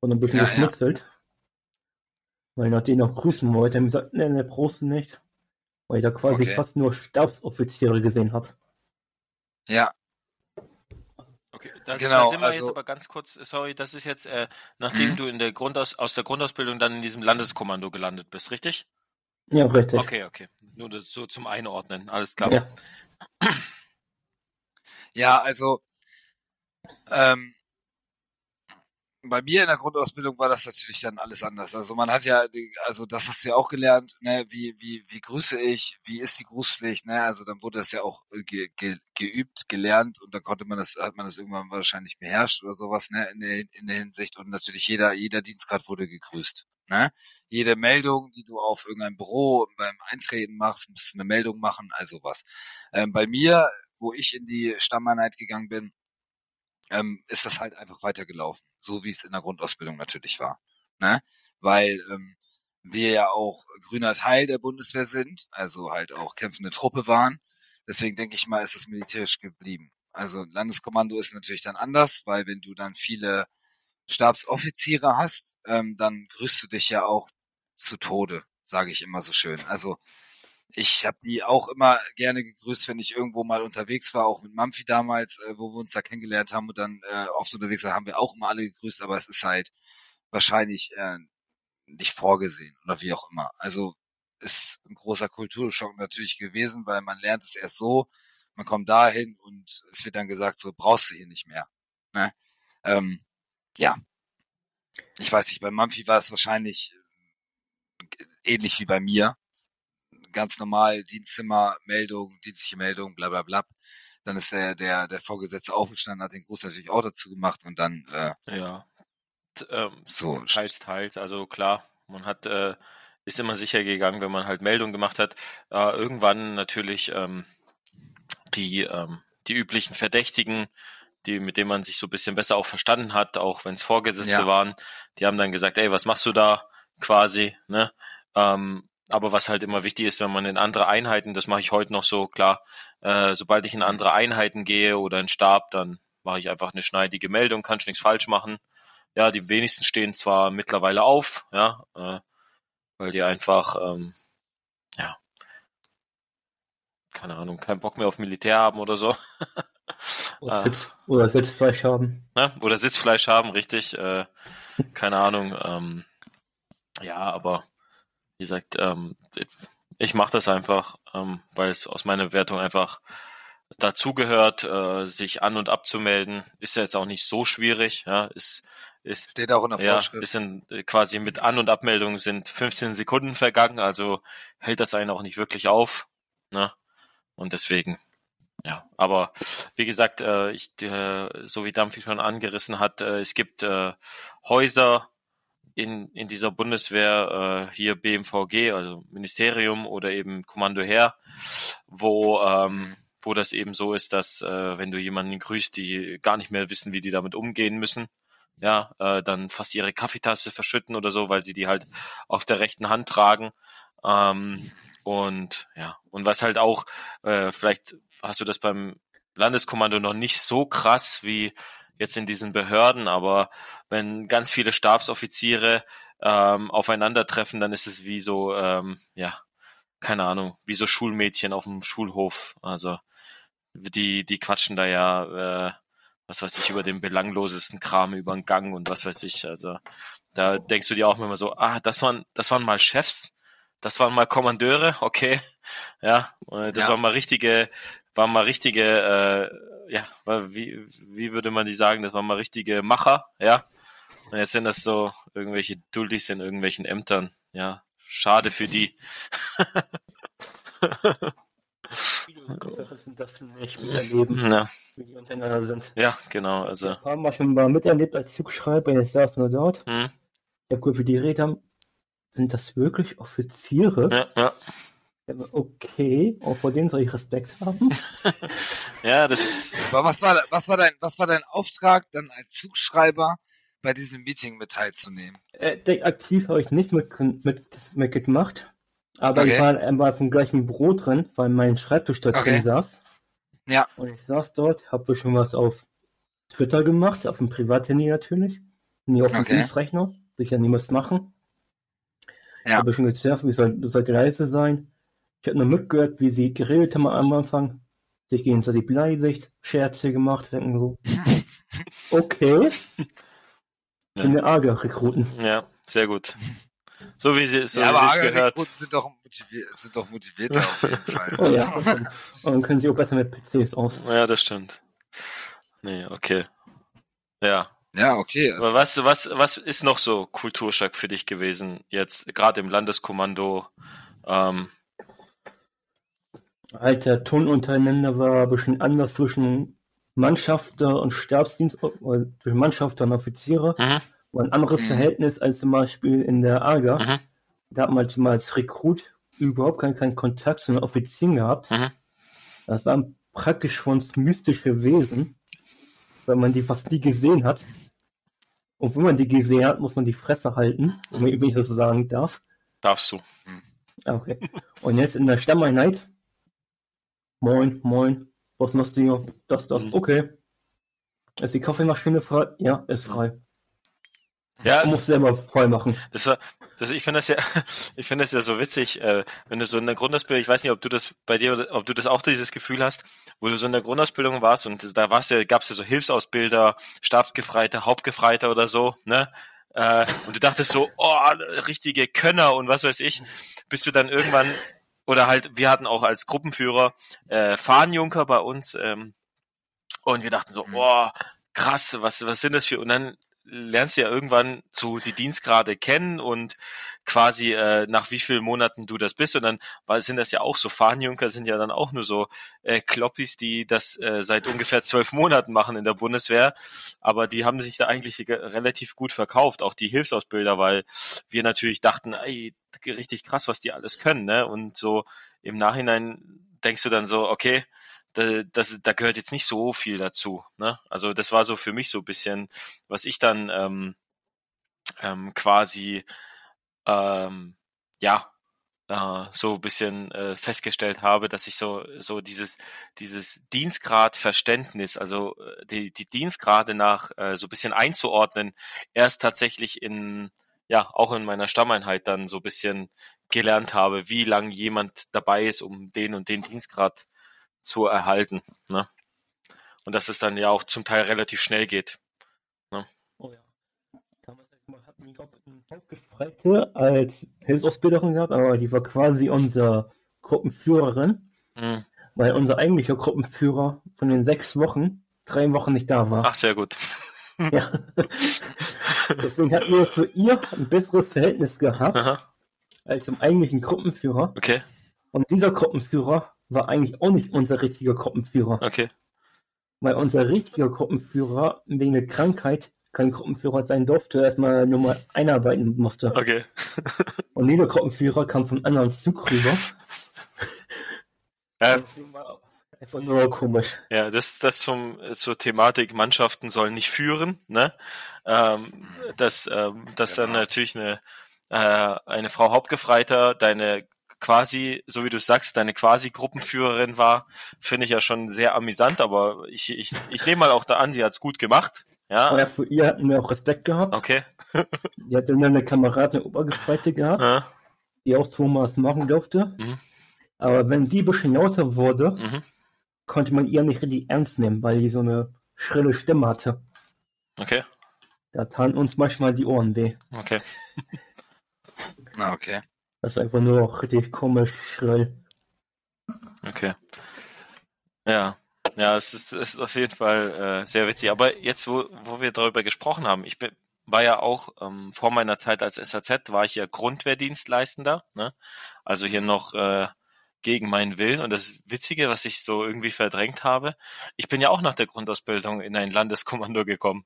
Und ein bisschen Ja, ja. geschmutzelt. Weil ich nach denen noch grüßen wollte. Haben gesagt, nee, nee, brauchst du nicht. Weil ich da quasi Okay. fast nur Stabsoffiziere gesehen habe. Ja, Okay, da, Genau, da sind wir also- jetzt aber ganz kurz, sorry, das ist jetzt, äh, Mhm. nachdem du in der Grundaus aus der Grundausbildung dann in diesem Landeskommando gelandet bist, richtig? Ja, richtig. Okay, okay. Nur so zum Einordnen, alles klar. Ja. Ja, also ähm, bei mir in der Grundausbildung war das natürlich dann alles anders. Also man hat ja, also das hast du ja auch gelernt, ne, wie, wie, wie grüße ich, wie ist die Grußpflicht, ne? Also dann wurde das ja auch äh, ge, ge, geübt, gelernt und dann konnte man das, hat man das irgendwann wahrscheinlich beherrscht oder sowas, ne, in der, in der Hinsicht. Und natürlich jeder, jeder Dienstgrad wurde gegrüßt. Ne? Jede Meldung, die du auf irgendein Büro beim Eintreten machst, musst du eine Meldung machen, also was. Ähm, bei mir, wo ich in die Stammeinheit gegangen bin, ähm, ist das halt einfach weitergelaufen, so wie es in der Grundausbildung natürlich war. Ne? Weil ähm, wir ja auch grüner Teil der Bundeswehr sind, also halt auch kämpfende Truppe waren. Deswegen denke ich mal, ist das militärisch geblieben. Also Landeskommando ist natürlich dann anders, weil wenn du dann viele Stabsoffiziere hast, ähm, dann grüßt du dich ja auch zu Tode, sage ich immer so schön. Also ich habe die auch immer gerne gegrüßt, wenn ich irgendwo mal unterwegs war, auch mit Mampfi damals, äh, wo wir uns da kennengelernt haben und dann äh, oft unterwegs waren, haben wir auch immer alle gegrüßt, aber es ist halt wahrscheinlich äh, nicht vorgesehen oder wie auch immer. Also ist ein großer Kulturschock natürlich gewesen, weil man lernt es erst so, man kommt dahin und es wird dann gesagt, so brauchst du hier nicht mehr. Ne? Ähm, ja. Ich weiß nicht, bei Mampfi war es wahrscheinlich äh, ähnlich wie bei mir. Ganz normal, Dienstzimmer, Meldung, dienstliche Meldung, bla bla bla. Dann ist der, der, der Vorgesetzte aufgestanden, hat den Gruß natürlich auch dazu gemacht und dann äh, Ja. Ähm, so teils, teils. Also klar, man hat äh, ist immer sicher gegangen, wenn man halt Meldung gemacht hat. Äh, irgendwann natürlich ähm, die ähm, die üblichen Verdächtigen, die mit denen man sich so ein bisschen besser auch verstanden hat, auch wenn es Vorgesetzte Ja. waren, die haben dann gesagt, ey, was machst du da quasi, ne? Ähm, aber was halt immer wichtig ist, wenn man in andere Einheiten, das mache ich heute noch so, klar, äh, sobald ich in andere Einheiten gehe oder in Stab, dann mache ich einfach eine schneidige Meldung, kannst nichts falsch machen. Ja, die wenigsten stehen zwar mittlerweile auf, ja, äh, weil die einfach, ähm, ja, keine Ahnung, keinen Bock mehr auf Militär haben oder so. Oder, Ah. Sitz, oder Sitzfleisch haben. ne? Oder Sitzfleisch haben, richtig. Äh, keine Ahnung. Ähm, ja, aber wie gesagt, ähm, ich mache das einfach, ähm, weil es aus meiner Wertung einfach dazugehört, äh, sich an und abzumelden. Ist ja jetzt auch nicht so schwierig. Ja, ist ist steht auch in der ja, Vorschrift. ist in, quasi mit An- und Abmeldung sind 15 Sekunden vergangen, also hält das einen auch nicht wirklich auf. Ne? Und deswegen, ja. Aber wie gesagt, äh, ich, äh, so wie Dampfi schon angerissen hat, äh, es gibt äh, Häuser in, in dieser Bundeswehr, äh, hier BMVG, also Ministerium oder eben Kommando Heer, wo, ähm, wo das eben so ist, dass äh, wenn du jemanden grüßt, die gar nicht mehr wissen, wie die damit umgehen müssen, ja, äh, dann fast ihre Kaffeetasse verschütten oder so, weil sie die halt auf der rechten Hand tragen. Ähm, und ja, und was halt auch, äh, vielleicht hast du das beim Landeskommando noch nicht so krass wie jetzt in diesen Behörden, aber wenn ganz viele Stabsoffiziere ähm, aufeinandertreffen, dann ist es wie so, ähm, ja, keine Ahnung, wie so Schulmädchen auf dem Schulhof. Also die, die quatschen da ja, äh, was weiß ich, über den belanglosesten Kram über den Gang und was weiß ich. Also da denkst du dir auch immer so, ah, das waren, das waren mal Chefs, das waren mal Kommandeure, okay, ja, äh, das Ja. waren mal richtige, waren mal richtige, äh, ja, wie, wie würde man die sagen, das waren mal richtige Macher, ja. Und jetzt sind das so irgendwelche Duldis in irgendwelchen Ämtern, ja. Schade für die. Viele sind das nicht miterleben, Ja, wie die untereinander sind. ja genau, also. Ich habe mal schon mal miterlebt als Zugschreiber, jetzt saß nur dort. Hm, Ich habe gehört, wie die haben. Sind das wirklich Offiziere? ja, ja. Ja, Okay, auch vor denen soll ich Respekt haben. ja, das Aber was war, was war dein, was war dein Auftrag, dann als Zugschreiber bei diesem Meeting mit teilzunehmen? Äh, aktiv habe ich nicht mit, mit, mitgemacht. Aber Okay. ich war einmal vom gleichen Büro drin, weil mein Schreibtisch da drin Okay. saß. Ja. Und ich saß dort, habe schon was auf Twitter gemacht, auf dem Privathandy natürlich. Nie auf dem Okay. Dienstrechner. Sicher niemals machen. Ja. Habe schon gezerrt, wie soll, soll die Reise sein. Ich habe nur mitgehört, wie sie geredet haben am Anfang. Sich gegenseitig beleidigt, Scherze gemacht, denken so. Okay. Ja. In der AGA-Rekruten. Ja, sehr gut. So wie sie so ja, wie aber sie es gehört. Rekruten sind doch, motiviert, sind doch motivierter auf jeden Fall. Oh ja. Und dann können sie auch besser mit PCs aus. Ja, das stimmt. Nee, okay. Ja. Ja, okay. Also, Aber was, was, was ist noch so Kulturschock für dich gewesen, jetzt gerade im Landeskommando? Ähm, der Ton untereinander war ein bisschen anders zwischen Mannschafter und Stabsdienst, äh, zwischen Mannschafter und Offiziere. mhm. war ein anderes Mhm. Verhältnis als zum Beispiel in der AGA. Mhm. Da hat man zum Beispiel als Rekrut überhaupt keinen, keinen Kontakt zu den Offizieren gehabt. Mhm. Das waren praktisch für uns mystische Wesen, weil man die fast nie gesehen hat. Und wenn man die gesehen hat, muss man die Fresse halten, wenn ich- wenn ich das so sagen darf. Darfst du. Ah, Okay. Und jetzt in der Stammeinheit. Moin, moin. Was machst du hier? Das, das. Mhm. Okay. Ist die Kaffeemaschine frei? Ja, ist frei. Ja, Du musst selber frei machen. Das war, das, ich finde das ja, ich finde das ja so witzig, äh, wenn du so in der Grundausbildung, ich weiß nicht, ob du das bei dir, ob du das auch dieses Gefühl hast, wo du so in der Grundausbildung warst und da warst ja, gab's ja so Hilfsausbilder, Stabsgefreiter, Hauptgefreiter oder so, ne? Äh, und du dachtest so, oh, richtige Könner und was weiß ich, bis du dann irgendwann, oder halt, wir hatten auch als Gruppenführer äh, Fahnenjunker bei uns, ähm, und wir dachten so, Mhm. oh, krass, was, was sind das für, und dann lernst ja irgendwann so die Dienstgrade kennen und quasi äh, nach wie vielen Monaten du das bist und dann weil sind das ja auch so Fahnenjunker sind ja dann auch nur so äh, Kloppis, die das äh, seit ungefähr zwölf Monaten machen in der Bundeswehr, aber die haben sich da eigentlich ge- relativ gut verkauft, auch die Hilfsausbilder, weil wir natürlich dachten, ey, richtig krass, was die alles können, ne? Und so im Nachhinein denkst du dann so, okay, da, das, da gehört jetzt nicht so viel dazu. Ne? Also das war so für mich so ein bisschen, was ich dann ähm, ähm, quasi ähm, ja äh, so ein bisschen äh, festgestellt habe, dass ich so so dieses dieses Dienstgradverständnis, also äh, die die Dienstgrade nach äh, so ein bisschen einzuordnen, erst tatsächlich in ja auch in meiner Stammeinheit dann so ein bisschen gelernt habe, wie lang jemand dabei ist, um den und den Dienstgrad zu erhalten. Ne? Und dass es dann ja auch zum Teil relativ schnell geht. Oh ja. Damals hatten wir, glaube eine Hauptgefreite als Hilfsausbilderin gehabt, aber die war quasi unsere Gruppenführerin, Hm. weil unser eigentlicher Gruppenführer von den sechs Wochen drei Wochen nicht da war. Ach, sehr gut. Ja. Deswegen hatten wir zu ihr ein besseres Verhältnis gehabt Aha. als zum eigentlichen Gruppenführer. Okay, Und dieser Gruppenführer war eigentlich auch nicht unser richtiger Gruppenführer, okay. weil unser richtiger Gruppenführer wegen der Krankheit kein Gruppenführer sein durfte, erstmal nur mal einarbeiten musste. Okay. Und dieser Gruppenführer kam von einem anderen Zug rüber. Ja, einfach nur komisch. ja das, das zum, zur Thematik Mannschaften sollen nicht führen, ne? Ähm, dass, ähm, dass dann Genau. natürlich eine, äh, eine Frau Hauptgefreiter deine quasi, so wie du sagst, deine quasi Gruppenführerin war, finde ich ja schon sehr amüsant, aber ich, ich, ich nehme mal auch da an, sie hat's gut gemacht. Ja, Aber für ihr hatten wir auch Respekt gehabt. okay. Die hatte dann eine Kameradin, eine Obergefreite gehabt, Ja, die auch zweimal was machen durfte. Mhm. Aber wenn die ein bisschen lauter wurde, mhm. konnte man ihr nicht richtig ernst nehmen, weil die so eine schrille Stimme hatte. Okay, Da taten uns manchmal die Ohren weh. okay. Na, okay. Das war einfach nur richtig komisch schrill. Okay. Ja, ja, es ist, es ist auf jeden Fall äh, sehr witzig. Aber jetzt, wo, wo wir darüber gesprochen haben, ich bin, war ja auch ähm, vor meiner Zeit als SAZ, war ich ja Grundwehrdienstleistender, ne? Also hier noch äh, gegen meinen Willen. Und das Witzige, was ich so irgendwie verdrängt habe, ich bin ja auch nach der Grundausbildung in ein Landeskommando gekommen.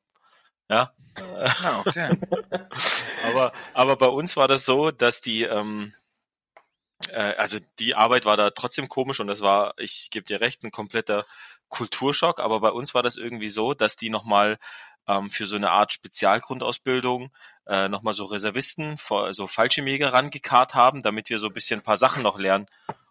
Ja, Ja, okay. aber, aber bei uns war das so, dass die, ähm, äh, also die Arbeit war da trotzdem komisch und das war, ich gebe dir recht, ein kompletter Kulturschock, aber bei uns war das irgendwie so, dass die nochmal ähm, für so eine Art Spezialgrundausbildung äh, nochmal so Reservisten, so Fallschirmjäger rangekarrt haben, damit wir so ein bisschen ein paar Sachen noch lernen.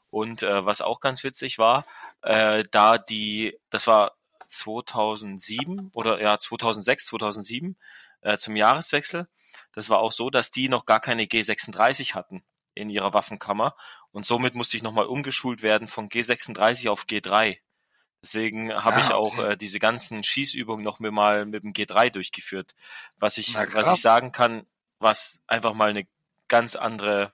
Und äh, was auch ganz witzig war, äh, da die, das war 2007 oder ja 2006, 2007 äh, zum Jahreswechsel. Das war auch so, dass die noch gar keine G36 hatten in ihrer Waffenkammer und somit musste ich nochmal umgeschult werden von G36 auf G3. Deswegen habe Ah, ich auch okay. äh, diese ganzen Schießübungen noch mir mal mit dem G3 durchgeführt. Was ich, was ich sagen kann, was einfach mal eine ganz andere,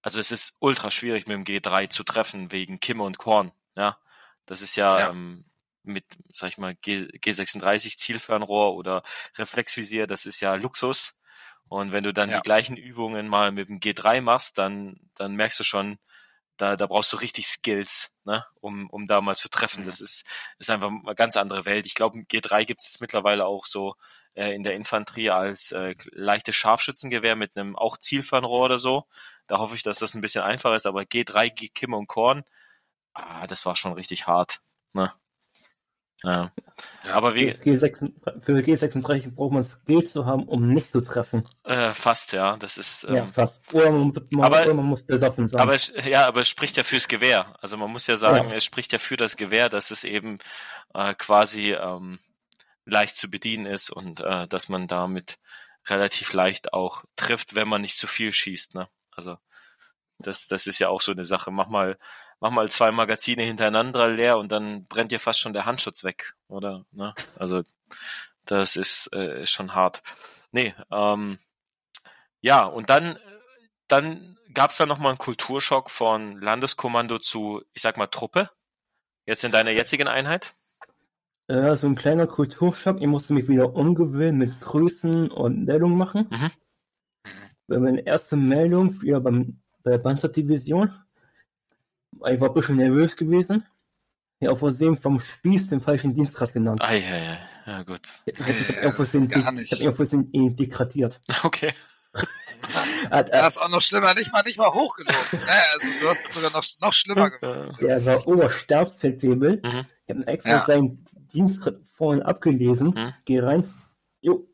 also es ist ultra schwierig mit dem G3 zu treffen wegen Kimme und Korn. Ja, das ist ja, Ja. Ähm, mit, sag ich mal, G, G36 Zielfernrohr oder Reflexvisier, das ist ja Luxus. Und wenn du dann Ja. die gleichen Übungen mal mit dem G3 machst, dann, dann merkst du schon, da, da brauchst du richtig Skills, ne, um, um da mal zu treffen. Mhm. Das ist, ist einfach eine ganz andere Welt. Ich glaube, G3 gibt es jetzt mittlerweile auch so äh, in der Infanterie als äh, leichtes Scharfschützengewehr mit einem auch Zielfernrohr oder so. Da hoffe ich, dass das ein bisschen einfacher ist, aber G3, G Kim und Korn, ah, das war schon richtig hart. Ne? Ja. Aber wie, G6, für G36 braucht man Skill zu haben, um nicht zu treffen. äh, fast, ja, das ist. Ähm, ja, fast. Oder man, Aber- oder man muss besoffen sein. Aber es, ja, aber es spricht ja fürs Gewehr. Also man muss ja sagen, Ja. es spricht ja für das Gewehr, dass es eben äh, quasi ähm, leicht zu bedienen ist und äh, dass man damit relativ leicht auch trifft, wenn man nicht zu viel schießt. Ne? Also das, das ist ja auch so eine Sache. Mach mal, mach mal zwei Magazine hintereinander leer und dann brennt dir fast schon der Handschutz weg, oder? Ne? Also das ist, äh, ist schon hart. Nee, ähm, ja, und dann, dann gab's da nochmal einen Kulturschock von Landeskommando zu, ich sag mal, Truppe. Jetzt in deiner jetzigen Einheit? Äh, so ein kleiner Kulturschock. Ich musste mich wieder umgewöhnen mit Grüßen und Meldungen machen. Mhm. Bei meiner ersten Meldung wieder beim, bei der Panzerdivision. Ich war ein bisschen nervös gewesen. Ja, auf Versehen vom Spieß den falschen Dienstgrad genannt. Ei, ei, ei. Ja, gut. Ich habe ich hab Ja, ihn auf das Versehen, gar nicht. ich hab auf Versehen ihn degradiert. Okay. Äh, Das ist auch noch schlimmer, nicht mal, nicht mal hochgelogen. ne? Also du hast es sogar noch, noch schlimmer gemacht. Der war Oberstabsfeldwebel. Mhm. Ich habe extra Ja. seinen Dienstgrad vorhin abgelesen. Mhm. Geh rein. Jo.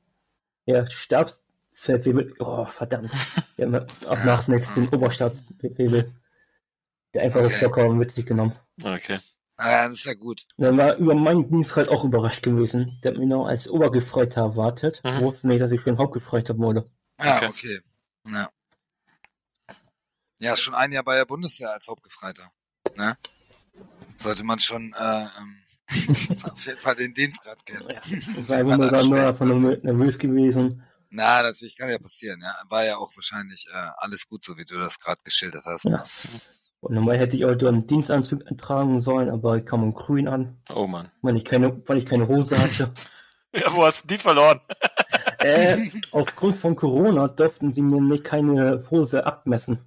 Der Stabsfeldwebel. Oh, verdammt. Hat auch nach dem nächsten Oberstabsfeldwebel. Einfach Okay. vollkommen witzig genommen. Okay. Ah, ja, das ist ja gut. Dann war über meinen Dienstgrad auch überrascht gewesen. Der hat mich noch als Obergefreiter erwartet. Mhm. Wusste nicht, dass ich schon Hauptgefreiter wurde. Ja, Okay. okay. Ja. Ja, schon ein Jahr bei der Bundeswehr als Hauptgefreiter. Ne? Sollte man schon äh, ähm, auf jeden Fall den Dienstgrad kennen. Ich war Den einfach nur, dann nur anstellt. einfach nervös gewesen. Na, natürlich kann ja passieren. Ja, war ja auch wahrscheinlich äh, alles gut, so wie du das gerade geschildert hast. Ja. Und normal hätte ich auch einen Dienstanzug tragen sollen, aber ich kam um grün an, Oh Mann. weil ich keine, weil ich keine Hose hatte. Ja, wo hast du die verloren? äh, aufgrund von Corona durften sie mir nicht keine Hose abmessen.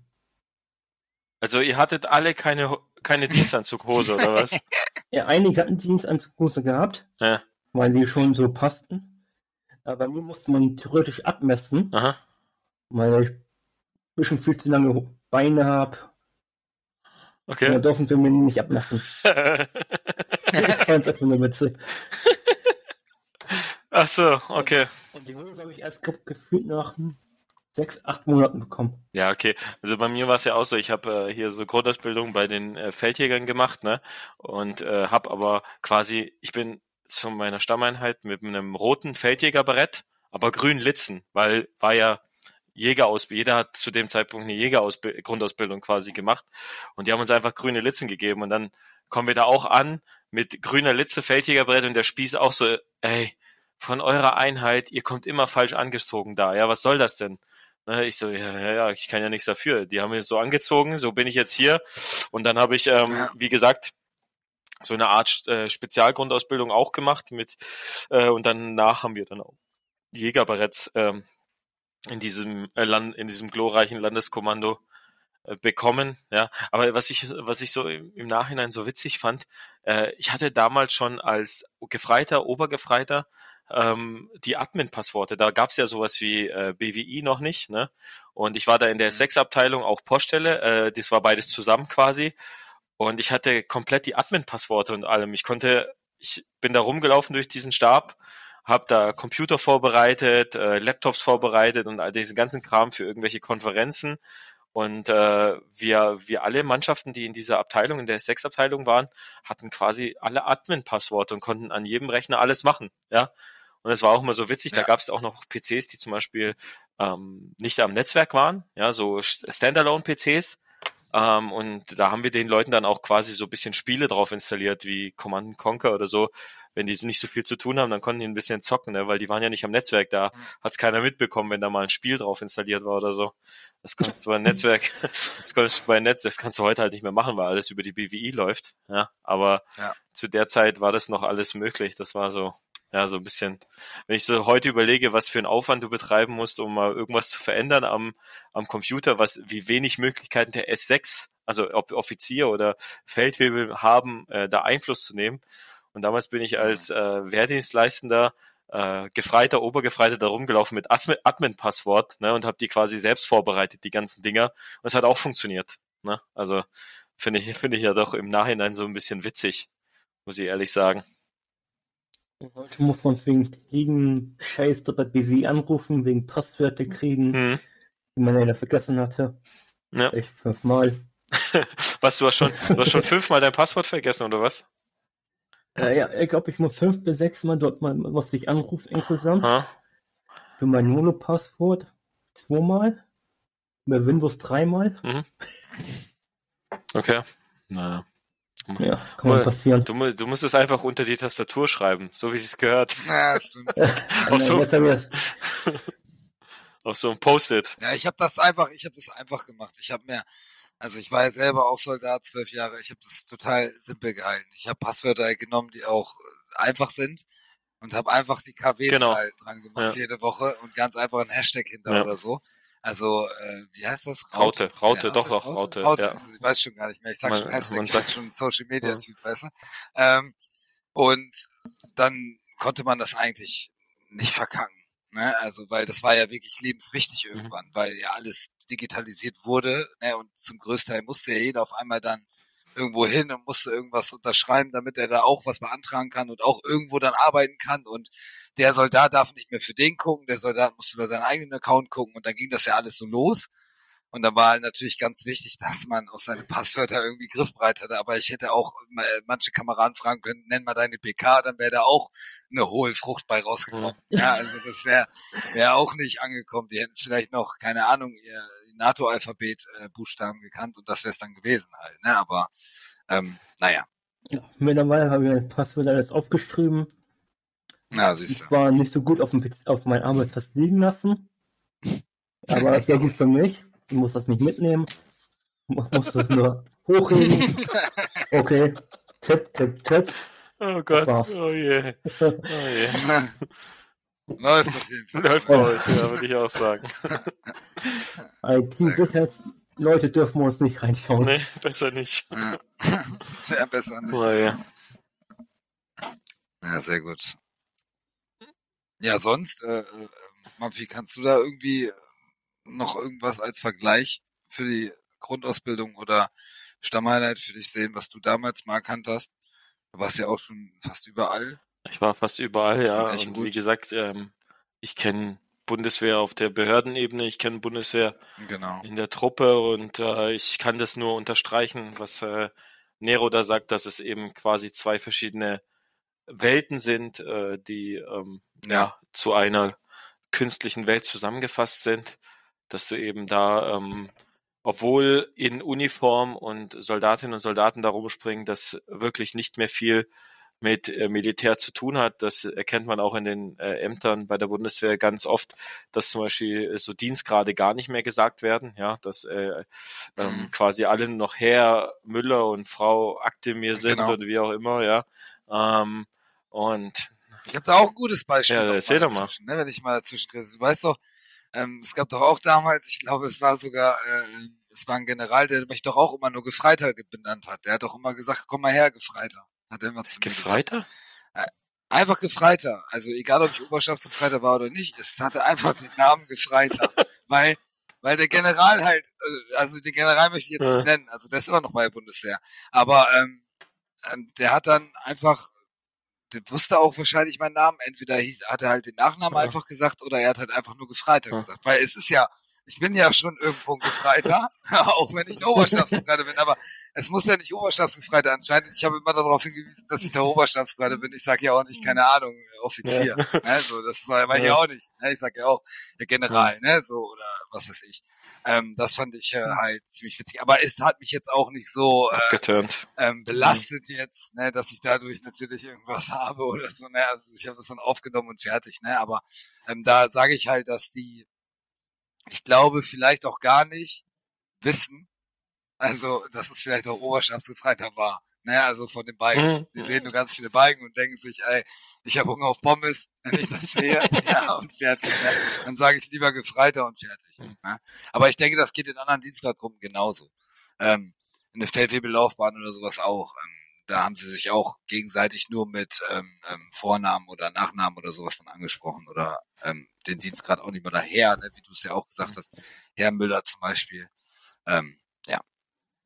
Also ihr hattet alle keine, keine Dienstanzughose, oder was? Ja, einige hatten Dienstanzughose gehabt, Ja. weil sie schon so passten. Aber mir musste man theoretisch abmessen, Aha. weil ich ein bisschen viel zu lange Beine habe. Da Okay. dürfen sie mir nicht abmessen. Ich fand's einfach nur witzig. Ach so, okay. Und die Hose habe ich erst ge- gefühlt nach sechs, acht Monaten bekommen. Ja, okay. Also bei mir war es ja auch so, ich habe äh, hier so Grundausbildung bei den äh, Feldjägern gemacht, ne? Und äh, habe aber quasi, ich bin zu meiner Stammeinheit mit einem roten Feldjägerbarett, aber grün Litzen, weil war ja Jägerausbildung, jeder hat zu dem Zeitpunkt eine Jägergrundausbildung quasi gemacht und die haben uns einfach grüne Litzen gegeben und dann kommen wir da auch an mit grüner Litze, Feldjägerbrett und der Spieß auch so, ey, von eurer Einheit, ihr kommt immer falsch angezogen da, ja, was soll das denn? Ne, ich so, ja, ja, ja, ich kann ja nichts dafür. Die haben mich so angezogen, so bin ich jetzt hier. Und dann habe ich, ähm, Ja. wie gesagt, so eine Art äh, Spezialgrundausbildung auch gemacht mit äh, und danach haben wir dann auch Jägerbaretts ähm, in diesem äh, Land, in diesem glorreichen Landeskommando äh, bekommen. Ja, aber was ich was ich so im, im Nachhinein so witzig fand, äh, ich hatte damals schon als Gefreiter, Obergefreiter ähm, die Admin-Passworte. Da gab's ja sowas wie äh, BWI noch nicht, ne? Und ich war da in der Sechs-Abteilung auch Poststelle. Äh, das war beides zusammen quasi. Und ich hatte komplett die Admin-Passworte und allem. Ich konnte, ich bin da rumgelaufen durch diesen Stab, habe da Computer vorbereitet, äh, Laptops vorbereitet und all diesen ganzen Kram für irgendwelche Konferenzen. Und äh, wir, wir alle Mannschaften, die in dieser Abteilung, in der Sechs-Abteilung waren, hatten quasi alle Admin-Passworte und konnten an jedem Rechner alles machen. Ja. Und es war auch immer so witzig, da Ja. gab es auch noch PCs, die zum Beispiel ähm, nicht am Netzwerk waren, ja, so Standalone-PCs. Ähm, und da haben wir den Leuten dann auch quasi so ein bisschen Spiele drauf installiert, wie Command Conquer oder so. Wenn die nicht so viel zu tun haben, dann konnten die ein bisschen zocken, ne? weil die waren ja nicht am Netzwerk da. Mhm. Hat's keiner mitbekommen, wenn da mal ein Spiel drauf installiert war oder so. Das konntest du bei Netzwerk, das konntest du bei Netz, das kannst du heute halt nicht mehr machen, weil alles über die BWI läuft. Ja, aber Ja. zu der Zeit war das noch alles möglich. Das war so, ja, so ein bisschen, wenn ich so heute überlege, was für einen Aufwand du betreiben musst, um mal irgendwas zu verändern am, am Computer, was, wie wenig Möglichkeiten der S6, also ob Offizier oder Feldwebel haben, äh, da Einfluss zu nehmen. Und damals bin ich als äh, Wehrdienstleistender äh, Gefreiter, Obergefreiter da rumgelaufen mit Admin-Passwort ne, und habe die quasi selbst vorbereitet, die ganzen Dinger. Und es hat auch funktioniert. Ne? Also finde ich, finde ich ja doch im Nachhinein so ein bisschen witzig, muss ich ehrlich sagen. Heute muss man wegen kriegen Scheiß bei BW anrufen, wegen Passwörter kriegen, Hm. die man ja vergessen hatte. Ja. Echt fünfmal. Was, du hast schon, du hast schon fünfmal dein Passwort vergessen, oder was? Äh, ja, ich glaube, ich muss fünf bis sechs Mal dort mal, musste ich anrufen insgesamt. Ha? Für mein Mono-Passwort zweimal. Bei Windows dreimal. Okay. Naja. Ja, kann mal passieren. Du, du musst es einfach unter die Tastatur schreiben, so wie es gehört. Ja, stimmt. Auch so, auf so ein Post-it. Ja, ich habe das einfach, ich habe das einfach gemacht. Ich habe mir, also ich war ja selber auch Soldat, zwölf Jahre. Ich habe das total simpel gehalten. Ich habe Passwörter genommen, die auch äh, einfach sind und habe einfach die KWs Genau. dran gemacht Ja. jede Woche und ganz einfach ein Hashtag hinter Ja. oder so. Also, äh, wie heißt das? Raute, Raute, Ja, doch, doch, Raute, Raute, ja. also ich weiß schon gar nicht mehr. Ich sag Man- schon Hashtag, man ich sagt- schon ein Social Media. Typ, weißt du? Ähm, und dann konnte man das eigentlich nicht verkacken. Ne? Also, weil das war ja wirklich lebenswichtig Mhm. irgendwann, weil ja alles digitalisiert wurde, ne? Und zum größten Teil musste ja jeder auf einmal dann irgendwo hin und musste irgendwas unterschreiben, damit er da auch was beantragen kann und auch irgendwo dann arbeiten kann und der Soldat darf nicht mehr für den gucken, der Soldat muss über seinen eigenen Account gucken und dann ging das ja alles so los. Und dann war halt natürlich ganz wichtig, dass man auch seine Passwörter irgendwie griffbereit hatte. Aber ich hätte auch äh, manche Kameraden fragen können, nenn mal deine PK, dann wäre da auch eine hohe Frucht bei rausgekommen. Ja, also das wäre wär auch nicht angekommen. Die hätten vielleicht noch, keine Ahnung, ihr NATO-Alphabet äh, Buchstaben gekannt und das wäre es dann gewesen halt. Ne? Aber ähm, naja, Ja, mittlerweile habe ich mein Passwort alles aufgeschrieben. na siehst du. Ich war nicht so gut auf, dem, auf meinem Arbeitsplatz liegen lassen. Aber ist ja gut für mich. Ich muss das nicht mitnehmen. Ich muss das nur hochheben. Okay. Tipp, tipp, tipp. Oh Gott, oh je, oh je. Läuft auf jeden Fall. Läuft bei euch, ja, würde ich auch sagen. IT-Sicherheit, Leute dürfen wir uns nicht reinschauen. Nee, besser nicht. Ja. ja, besser nicht. Oh je. Ja, sehr gut. Ja, sonst, äh, äh, Mampfi, kannst du da irgendwie noch irgendwas als Vergleich für die Grundausbildung oder Stammeinheit für dich sehen, was du damals mal erkannt hast? Du warst ja auch schon fast überall. Ich war fast überall, ja. Und gut. wie gesagt, ähm, ich kenne Bundeswehr auf der Behördenebene, ich kenne Bundeswehr Genau. in der Truppe und äh, ich kann das nur unterstreichen, was äh, Nero da sagt, dass es eben quasi zwei verschiedene Welten sind, äh, die ähm, ja. Ja. zu einer künstlichen Welt zusammengefasst sind, dass du eben da, ähm, obwohl in Uniform und Soldatinnen und Soldaten da rumspringen, das wirklich nicht mehr viel mit äh, Militär zu tun hat. Das erkennt man auch in den äh, Ämtern bei der Bundeswehr ganz oft, dass zum Beispiel äh, so Dienstgrade gar nicht mehr gesagt werden, ja, dass äh, ähm, Mhm. quasi alle noch Herr Müller und Frau Aktemir sind Genau. oder wie auch immer, ja. Ähm, und Ich habe da auch ein gutes Beispiel. Ja, erzähl doch mal. Ne, wenn ich mal dazwischen kriege. Du weißt doch, ähm, es gab doch auch damals, ich glaube, es war sogar, äh, es war ein General, der mich doch auch immer nur Gefreiter benannt hat. Der hat doch immer gesagt, komm mal her, Gefreiter. Hat er immer zu mir gesagt. Gefreiter? Einfach Gefreiter. Also egal, ob ich Oberstabsgefreiter war oder nicht, es hatte einfach den Namen Gefreiter. weil, weil der General halt, äh, also den General möchte ich jetzt Ja. nicht nennen, also der ist immer noch bei der Bundeswehr. Aber ähm, ähm, der hat dann einfach, der wusste auch wahrscheinlich meinen Namen, entweder hieß, hat er halt den Nachnamen Ja. einfach gesagt oder er hat halt einfach nur Gefreiter Ja. gesagt. Weil es ist ja, ich bin ja schon irgendwo ein Gefreiter, auch wenn ich ein Oberstabsgefreiter bin, aber es muss ja nicht Oberstabsgefreiter anscheinend. Ich habe immer darauf hingewiesen, dass ich der Oberstabsgefreiter bin. Ich sage ja auch nicht, keine Ahnung, Offizier. Ne, so, das war, ich Ja. auch nicht. Ne, ich sage ja auch, der General, ne, so, oder was weiß ich. Ähm, das fand ich äh, halt ziemlich witzig. Aber es hat mich jetzt auch nicht so äh, ähm, belastet jetzt, ne, dass ich dadurch natürlich irgendwas habe oder so. Ne, also ich habe das dann aufgenommen und fertig. Ne, aber ähm, da sage ich halt, dass die, ich glaube, vielleicht auch gar nicht wissen, also dass es vielleicht auch Oberstabsgefreiter war. Ne, also von den Balken. Mhm. Die sehen nur ganz viele Balken und denken sich, ey, ich habe Hunger auf Pommes, wenn ich das sehe, ja, und fertig. Ne? Dann sage ich lieber Gefreiter und fertig. Ne? Aber ich denke, das geht in anderen Dienstgradgruppen genauso. Ähm, in der Feldwebellaufbahn oder sowas auch. Ähm, da haben sie sich auch gegenseitig nur mit ähm, ähm, Vornamen oder Nachnamen oder sowas dann angesprochen oder ähm, den Dienstgrad auch nicht mehr daher, ne, wie du es ja auch gesagt hast, Herr Müller zum Beispiel. Ähm, ja.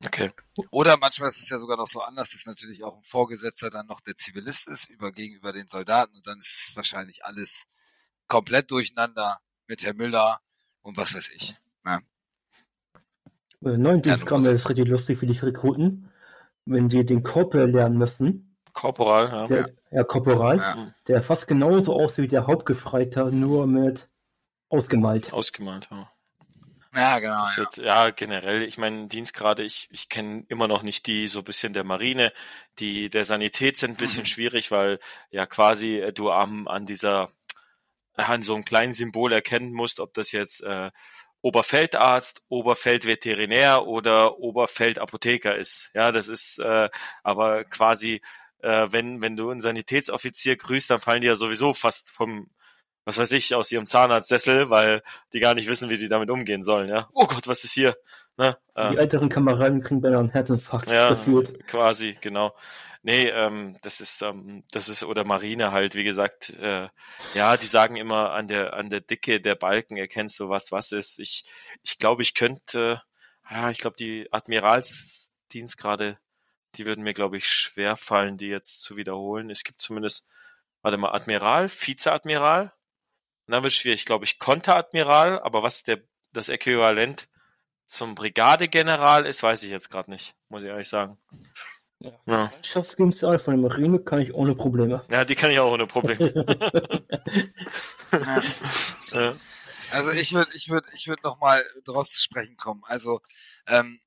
Okay. Oder manchmal ist es ja sogar noch so anders, dass natürlich auch ein Vorgesetzter dann noch der Zivilist ist über gegenüber den Soldaten und dann ist es wahrscheinlich alles komplett durcheinander mit Herr Müller und was weiß ich. Ne? Neuen Ja, Dienstgramm musst- ist richtig lustig für die Rekruten, wenn sie den Korporal lernen müssen. Korporal, ja. Der, ja, Korporal, Ja. der fast genauso aussieht wie der Hauptgefreiter, nur mit ausgemalt. Ausgemalt, ja. Ja, genau. Das Ja. wird, ja, generell, ich meine, Dienstgrade, ich, ich kenne immer noch nicht die, so ein bisschen der Marine, die der Sanität sind ein bisschen Mhm. schwierig, weil ja quasi äh, du am, an dieser, an so einem kleinen Symbol erkennen musst, ob das jetzt äh, Oberfeldarzt, Oberfeldveterinär oder Oberfeldapotheker ist. Ja, das ist äh, aber quasi, äh, wenn, wenn du einen Sanitätsoffizier grüßt, dann fallen die ja sowieso fast vom, was weiß ich, aus ihrem Zahnarztsessel, weil die gar nicht wissen, wie die damit umgehen sollen, ja. Oh Gott, was ist hier? Ne? Die Äh, älteren Kameraden kriegen beinahe einen Herzinfarkt ja, gefühlt. quasi, genau. Nee, ähm, das ist, ähm, das ist, oder Marine halt, wie gesagt, äh, ja, die sagen immer, an der, an der Dicke der Balken erkennst du, was was ist. Ich, ich glaube, ich könnte, ja, ich glaube, die Admiralsdienstgrade, die würden mir, glaube ich, schwer fallen, die jetzt zu wiederholen. Es gibt zumindest, warte mal, Admiral, Vizeadmiral, und dann wird es schwierig, glaube ich, Konteradmiral, aber was der, das Äquivalent zum Brigadegeneral ist, weiß ich jetzt gerade nicht, muss ich ehrlich sagen. Ja. Ja. Von der Marine kann ich ohne Probleme. Ja, die kann ich auch ohne Probleme. Ja. Ja. Also ich würde, ich würde, ich würde noch mal drauf zu sprechen kommen. Also ähm,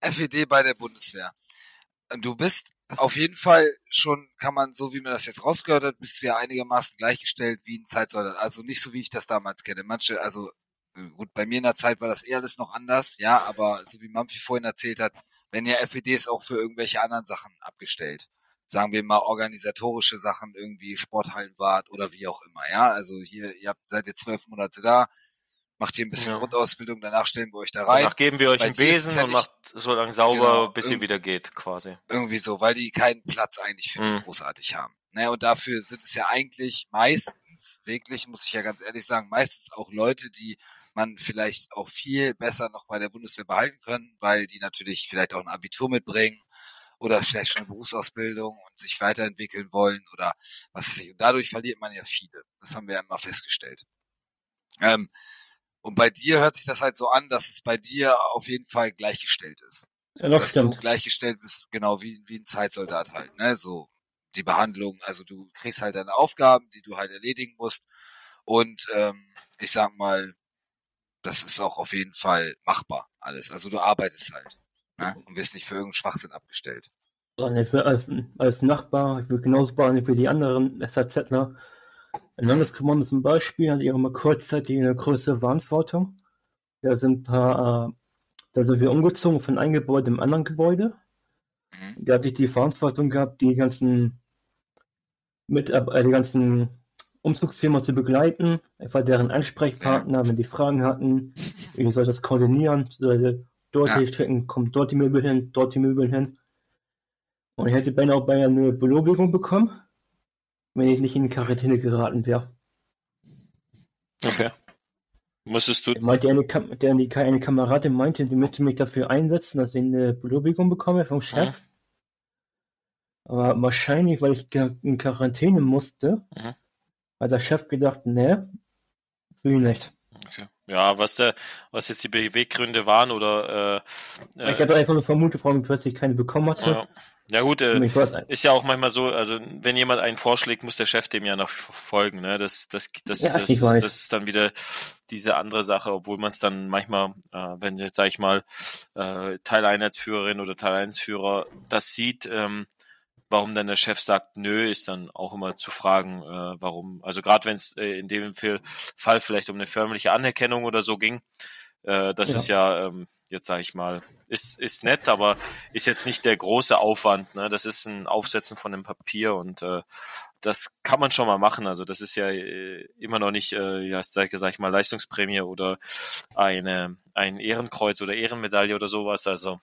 FED bei der Bundeswehr. Du bist auf jeden Fall schon, kann man so wie man das jetzt rausgehört hat, bist du ja einigermaßen gleichgestellt wie ein Zeitsoldat. Also nicht so wie ich das damals kenne. Manche, also äh, gut, bei mir in der Zeit war das eher alles noch anders, ja, aber so wie Mampfi vorhin erzählt hat, wenn ja FEDs auch für irgendwelche anderen Sachen abgestellt. Sagen wir mal organisatorische Sachen, irgendwie Sporthallenwart oder wie auch immer, ja. Also hier, ihr habt, seid jetzt zwölf Monate da, macht hier ein bisschen Ja. Grundausbildung, danach stellen wir euch da rein. Danach geben wir euch einen Besen ja und macht so lange sauber, Genau, bis irgend- wieder geht, quasi. Irgendwie so, weil die keinen Platz eigentlich für die Mhm. großartig haben. Ne, und dafür sind es ja eigentlich meistens, wirklich, muss ich ja ganz ehrlich sagen, meistens auch Leute, die man vielleicht auch viel besser noch bei der Bundeswehr behalten können, weil die natürlich vielleicht auch ein Abitur mitbringen oder vielleicht schon eine Berufsausbildung und sich weiterentwickeln wollen oder was weiß ich. Und dadurch verliert man ja viele. Das haben wir ja immer festgestellt. Ähm, und bei dir hört sich das halt so an, dass es bei dir auf jeden Fall gleichgestellt ist Ja, das dass stimmt. du gleichgestellt bist, genau wie, wie ein Zeitsoldat halt, ne? So die Behandlung, also du kriegst halt deine Aufgaben, die du halt erledigen musst. Und ähm, ich sag mal, das ist auch auf jeden Fall machbar alles. Also du arbeitest halt. Ne? Und wirst nicht für irgendeinen Schwachsinn abgestellt. Als, als Nachbar, ich will genauso behandelt wie die anderen SAZler. Ein Landeskommando zum Beispiel hat ihre mal kurzzeitig eine größere Verantwortung. Da sind ein paar, äh, da sind wir umgezogen von einem Gebäude im anderen Gebäude. Mhm. Da hatte ich die Verantwortung gehabt, die ganzen mit äh, die ganzen Umzugsfirma zu begleiten. Ich war deren Ansprechpartner, wenn die Fragen hatten. Ich soll das koordinieren, dort Ja. die schicken, kommt dort die Möbel hin, dort die Möbel hin. Und ich hätte beinahe auch beinahe eine Belobigung bekommen, wenn ich nicht in Quarantäne geraten wäre. Okay. Musstest du, Er meinte eine, Kam der, die, eine Kameradin meinte, die möchte mich dafür einsetzen, dass ich eine Belobigung bekomme vom Chef. Aber wahrscheinlich, weil ich in Quarantäne musste, Mhm. hat der Chef gedacht, ne, will ich nicht. okay. ja, was der, was jetzt die Beweggründe waren oder, äh, ich hatte einfach nur vermutet, warum ich plötzlich keine bekommen hatte. ja. Ja gut, äh, ist ja auch manchmal so, also wenn jemand einen vorschlägt, muss der Chef dem ja noch folgen, ne? Das, das, das, Ja, das, ist, das ist dann wieder diese andere Sache, obwohl man es dann manchmal, äh, wenn jetzt sag ich mal äh, Teileinheitsführerin oder Teileinheitsführer das sieht, ähm, warum dann der Chef sagt, nö, ist dann auch immer zu fragen, äh, warum. Also gerade wenn es äh, in dem Fall Fall vielleicht um eine förmliche Anerkennung oder so ging, äh, das Ja. ist ja ähm, jetzt sage ich mal, ist ist nett, aber ist jetzt nicht der große Aufwand. Ne? Das ist ein Aufsetzen von einem Papier und äh, das kann man schon mal machen. Also das ist ja äh, immer noch nicht, äh, ja, sag, sag ich mal, Leistungsprämie oder eine ein Ehrenkreuz oder Ehrenmedaille oder sowas. Also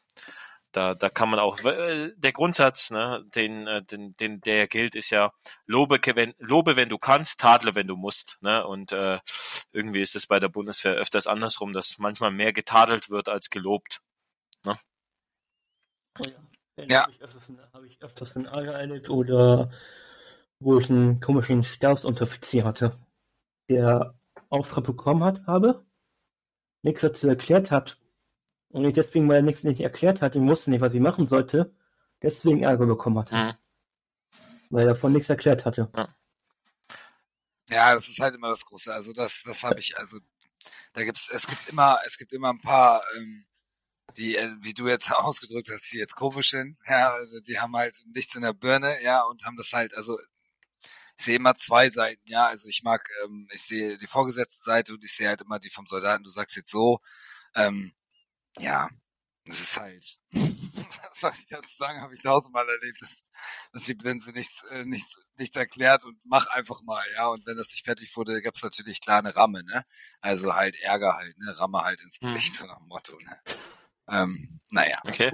da, da kann man auch, äh, der Grundsatz, ne, den, äh, den, den, der gilt, ist ja, lobe, wenn, lobe, wenn du kannst, tadle, wenn du musst, ne, und, äh, irgendwie ist es bei der Bundeswehr öfters andersrum, dass manchmal mehr getadelt wird als gelobt, ne? Ja. Habe ich, öfters, hab ich öfters einen Ärger erlebt oder wo ich einen komischen Stabsunteroffizier hatte, der Auftrag bekommen hat, habe, nichts dazu erklärt hat, und ich deswegen, weil er nichts nicht erklärt hat, ich wusste nicht, was ich machen sollte, deswegen Ärger bekommen hatte. Mhm. Weil er davon nichts erklärt hatte. Ja. ja, das ist halt immer das Große. Also das, das habe ich, also da gibt's, es gibt immer, es gibt immer ein paar, ähm, die, äh, wie du jetzt ausgedrückt hast, die jetzt komisch sind, ja, also die haben halt nichts in der Birne, ja, und haben das halt, also ich sehe immer zwei Seiten, ja, also ich mag, ähm, ich sehe die vorgesetzte Seite und ich sehe halt immer die vom Soldaten. Du sagst jetzt so, ähm, ja, es ist halt, was soll ich dazu sagen, habe ich tausendmal erlebt, dass, dass die Blinze nichts, äh, nichts, nichts erklärt und mach einfach mal, ja. Und wenn das nicht fertig wurde, gab es natürlich klar eine Ramme, ne? Also halt Ärger halt, ne? Ramme halt ins hm. Gesicht, so nach dem Motto, ne? Ähm, naja. Okay.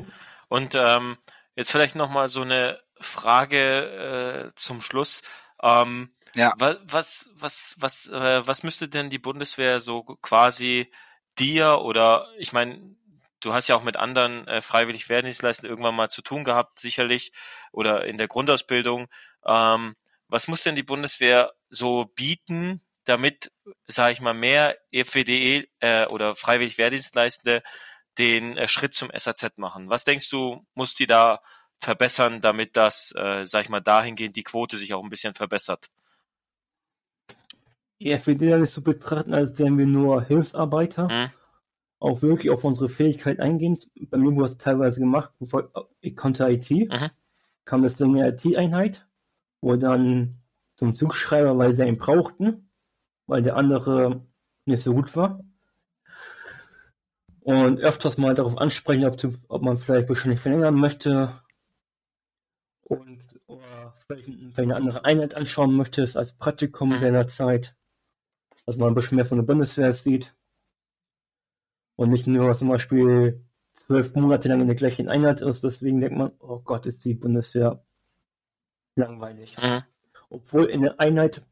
Und ähm, jetzt vielleicht nochmal so eine Frage äh, zum Schluss. Ähm, ja. Was, was, was, äh, was müsste denn die Bundeswehr so quasi dir oder ich meine, du hast ja auch mit anderen äh, freiwillig Wehrdienstleistern irgendwann mal zu tun gehabt, sicherlich, oder in der Grundausbildung. Ähm, was muss denn die Bundeswehr so bieten, damit, sage ich mal, mehr FWDE äh, oder freiwillig Wehrdienstleistende den äh, Schritt zum SAZ machen? Was denkst du, muss die da verbessern, damit das, äh, sag ich mal, dahingehend die Quote sich auch ein bisschen verbessert? Die FWD ist zu betrachten, als wären wir nur Hilfsarbeiter. Mhm auch wirklich auf unsere Fähigkeit eingehen. Bei mir wurde es teilweise gemacht, bevor ich konnte IT, mhm. kam das dann eine IT-Einheit, wo dann zum Zugschreiber, weil sie ihn brauchten, weil der andere nicht so gut war. Und öfters mal darauf ansprechen, ob, ob man vielleicht wahrscheinlich verlängern möchte und oder vielleicht eine andere Einheit anschauen möchte, als Praktikum mhm. in der Zeit, dass man ein bisschen mehr von der Bundeswehr sieht. Und nicht nur zum Beispiel zwölf Monate lang in der gleichen Einheit ist, deswegen denkt man, oh Gott, ist die Bundeswehr langweilig. Mhm. Obwohl in der Einheit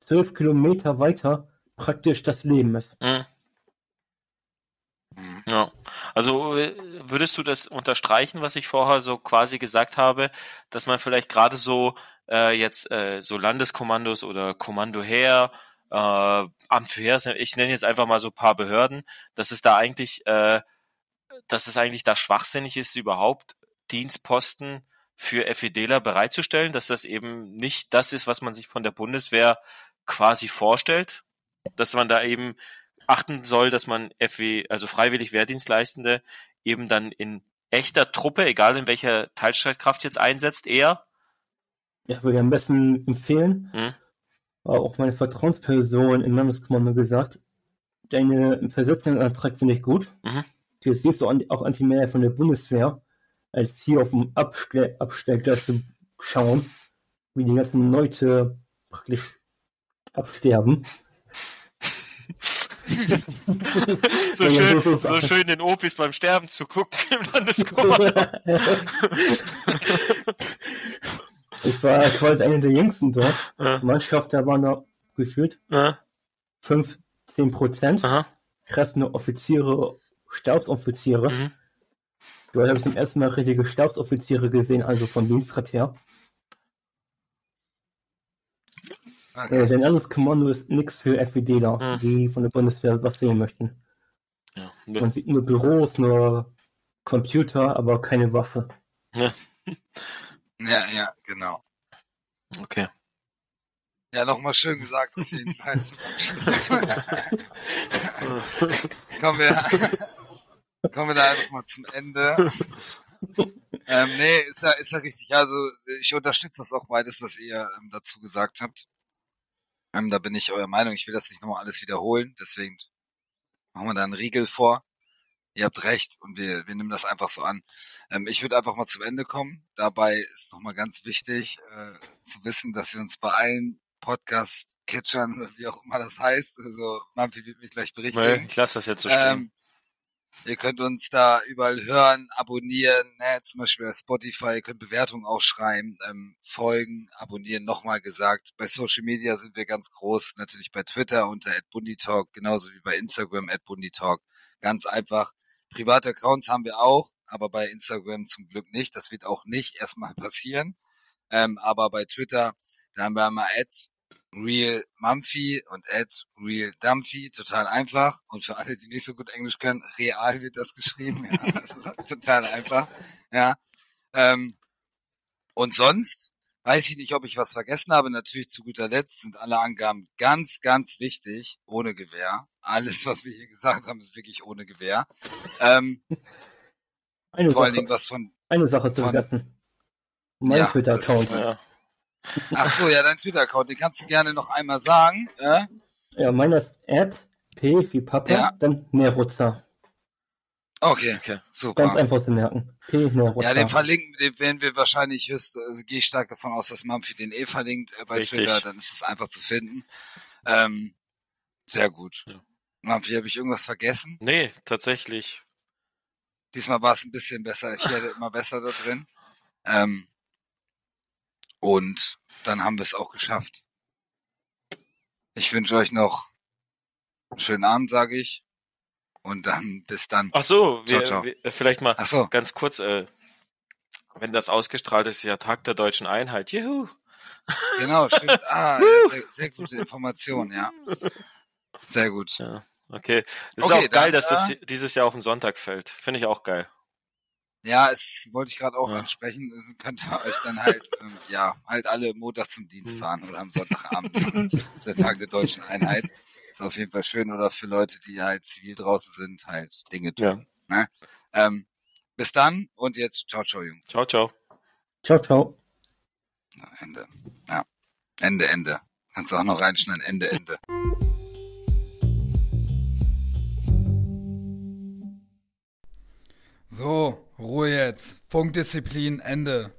zwölf Kilometer weiter praktisch das Leben ist. Mhm. Ja, also äh, würdest du das unterstreichen, was ich vorher so quasi gesagt habe, dass man vielleicht gerade so äh, jetzt äh, so Landeskommandos oder Kommando her äh, Amt für Heeres, ich nenne jetzt einfach mal so paar Behörden, dass es da eigentlich, äh, dass es eigentlich da schwachsinnig ist, überhaupt Dienstposten für FEDler bereitzustellen, dass das eben nicht das ist, was man sich von der Bundeswehr quasi vorstellt, dass man da eben achten soll, dass man FW, also freiwillig Wehrdienstleistende eben dann in echter Truppe, egal in welcher Teilstreitkraft jetzt einsetzt, eher. Ja, würde ich am besten empfehlen. Hm auch meine Vertrauensperson im Landeskommando gesagt, deine Versetzungsantrag finde ich gut. Mhm. Jetzt siehst du auch Antimäher von der Bundeswehr, als hier auf dem Abstell Abstellgleis zu schauen, wie die ganzen Leute praktisch absterben. So, schön, so schön den Opis beim Sterben zu gucken im Landeskommando. Ich war quasi einer der jüngsten dort. Ja. Mannschaft, da waren da gefühlt ja. 15 Prozent. Rest nur Offiziere, Stabsoffiziere. Mhm. Dort habe ich zum ersten Mal richtige Stabsoffiziere gesehen, also von Dienstrat her. Okay. Äh, denn anderes Kommando ist nichts für FWDler, mhm. die von der Bundeswehr was sehen möchten. Ja. Man sieht nur Büros, nur Computer, aber keine Waffe. Ja. Ja, ja, genau. Okay. Ja, nochmal schön gesagt, auf jeden Fall zum Abschluss. kommen, wir, kommen wir da einfach mal zum Ende. Ähm, nee, ist ja, ist ja richtig. Also ich unterstütze das auch beides, was ihr ähm, dazu gesagt habt. Ähm, da bin ich eurer Meinung. Ich will das nicht nochmal alles wiederholen. Deswegen machen wir da einen Riegel vor ihr habt recht und wir, wir nehmen das einfach so an. Ähm, ich würde einfach mal zum Ende kommen. Dabei ist nochmal ganz wichtig äh, zu wissen, dass wir uns bei allen Podcast-Catchern, wie auch immer das heißt, also Mampi wird mich gleich berichtigen. Nee, ich lasse das jetzt so stehen. Ähm, Ihr könnt uns da überall hören, abonnieren, ne, zum Beispiel bei Spotify, ihr könnt Bewertungen auch schreiben, ähm, folgen, abonnieren, nochmal gesagt. Bei Social Media sind wir ganz groß, natürlich bei Twitter unter @bunditalk, genauso wie bei Instagram @bunditalk. Ganz einfach. Private Accounts haben wir auch, aber bei Instagram zum Glück nicht. Das wird auch nicht erstmal passieren. Ähm, aber bei Twitter, da haben wir einmal Real Mumphy und at Real Dumphy, total einfach. Und für alle, die nicht so gut Englisch können, real wird das geschrieben, ja, also total einfach, ja. Ähm, und sonst weiß ich nicht, ob ich was vergessen habe. Natürlich zu guter Letzt sind alle Angaben ganz, ganz wichtig, ohne Gewehr. Alles, was wir hier gesagt haben, ist wirklich ohne Gewehr. Ähm, Eine vor allen Sache, Dingen was von, eine Sache zu vergessen. Mein Ja, das Twitter-Account. Ja. Ach so, ja, dein Twitter-Account, den kannst du gerne noch einmal sagen, äh? Ja, meiner ist at p wie Papa, Ja. dann Neruzza. Okay, Okay. super. Ganz einfach zu merken. P Neruzza. Ja, den verlinken, den werden wir wahrscheinlich höchst, also gehe ich stark davon aus, dass Mumphy den eh verlinkt äh, bei Richtig. Twitter, dann ist es einfach zu finden. Ähm, sehr gut. Ja. Mumphy, habe ich irgendwas vergessen? Nee, tatsächlich. Diesmal war es ein bisschen besser, ich werde immer besser da drin. Ähm, und dann haben wir es auch geschafft. Ich wünsche euch noch einen schönen Abend, sage ich. Und dann bis dann. Ach so, wir, Ciao, ciao. wir vielleicht mal Ach so. ganz kurz, äh, wenn das ausgestrahlt ist, ist ja Tag der deutschen Einheit. Juhu. Genau, stimmt. Ah, ja, sehr, sehr gute Information, ja. Sehr gut. Ja, okay. Es Okay, ist auch geil, dann, dass das äh, dieses Jahr auf den Sonntag fällt. Finde ich auch geil. Ja, es wollte ich gerade auch Ja. ansprechen. Also könnt ihr euch dann halt, ähm, ja, halt alle Montag zum Dienst Mhm. fahren oder am Sonntagabend. der Tag der deutschen Einheit. Ist auf jeden Fall schön oder für Leute, die halt zivil draußen sind, halt Dinge tun. Ne? Ähm, bis dann und jetzt ciao, ciao, Jungs. Ciao, ciao. Ciao, ciao. Ende. Ja. Ende, Ende. Kannst du auch noch reinschneiden. Ende, Ende. So, Ruhe jetzt. Funkdisziplin, Ende.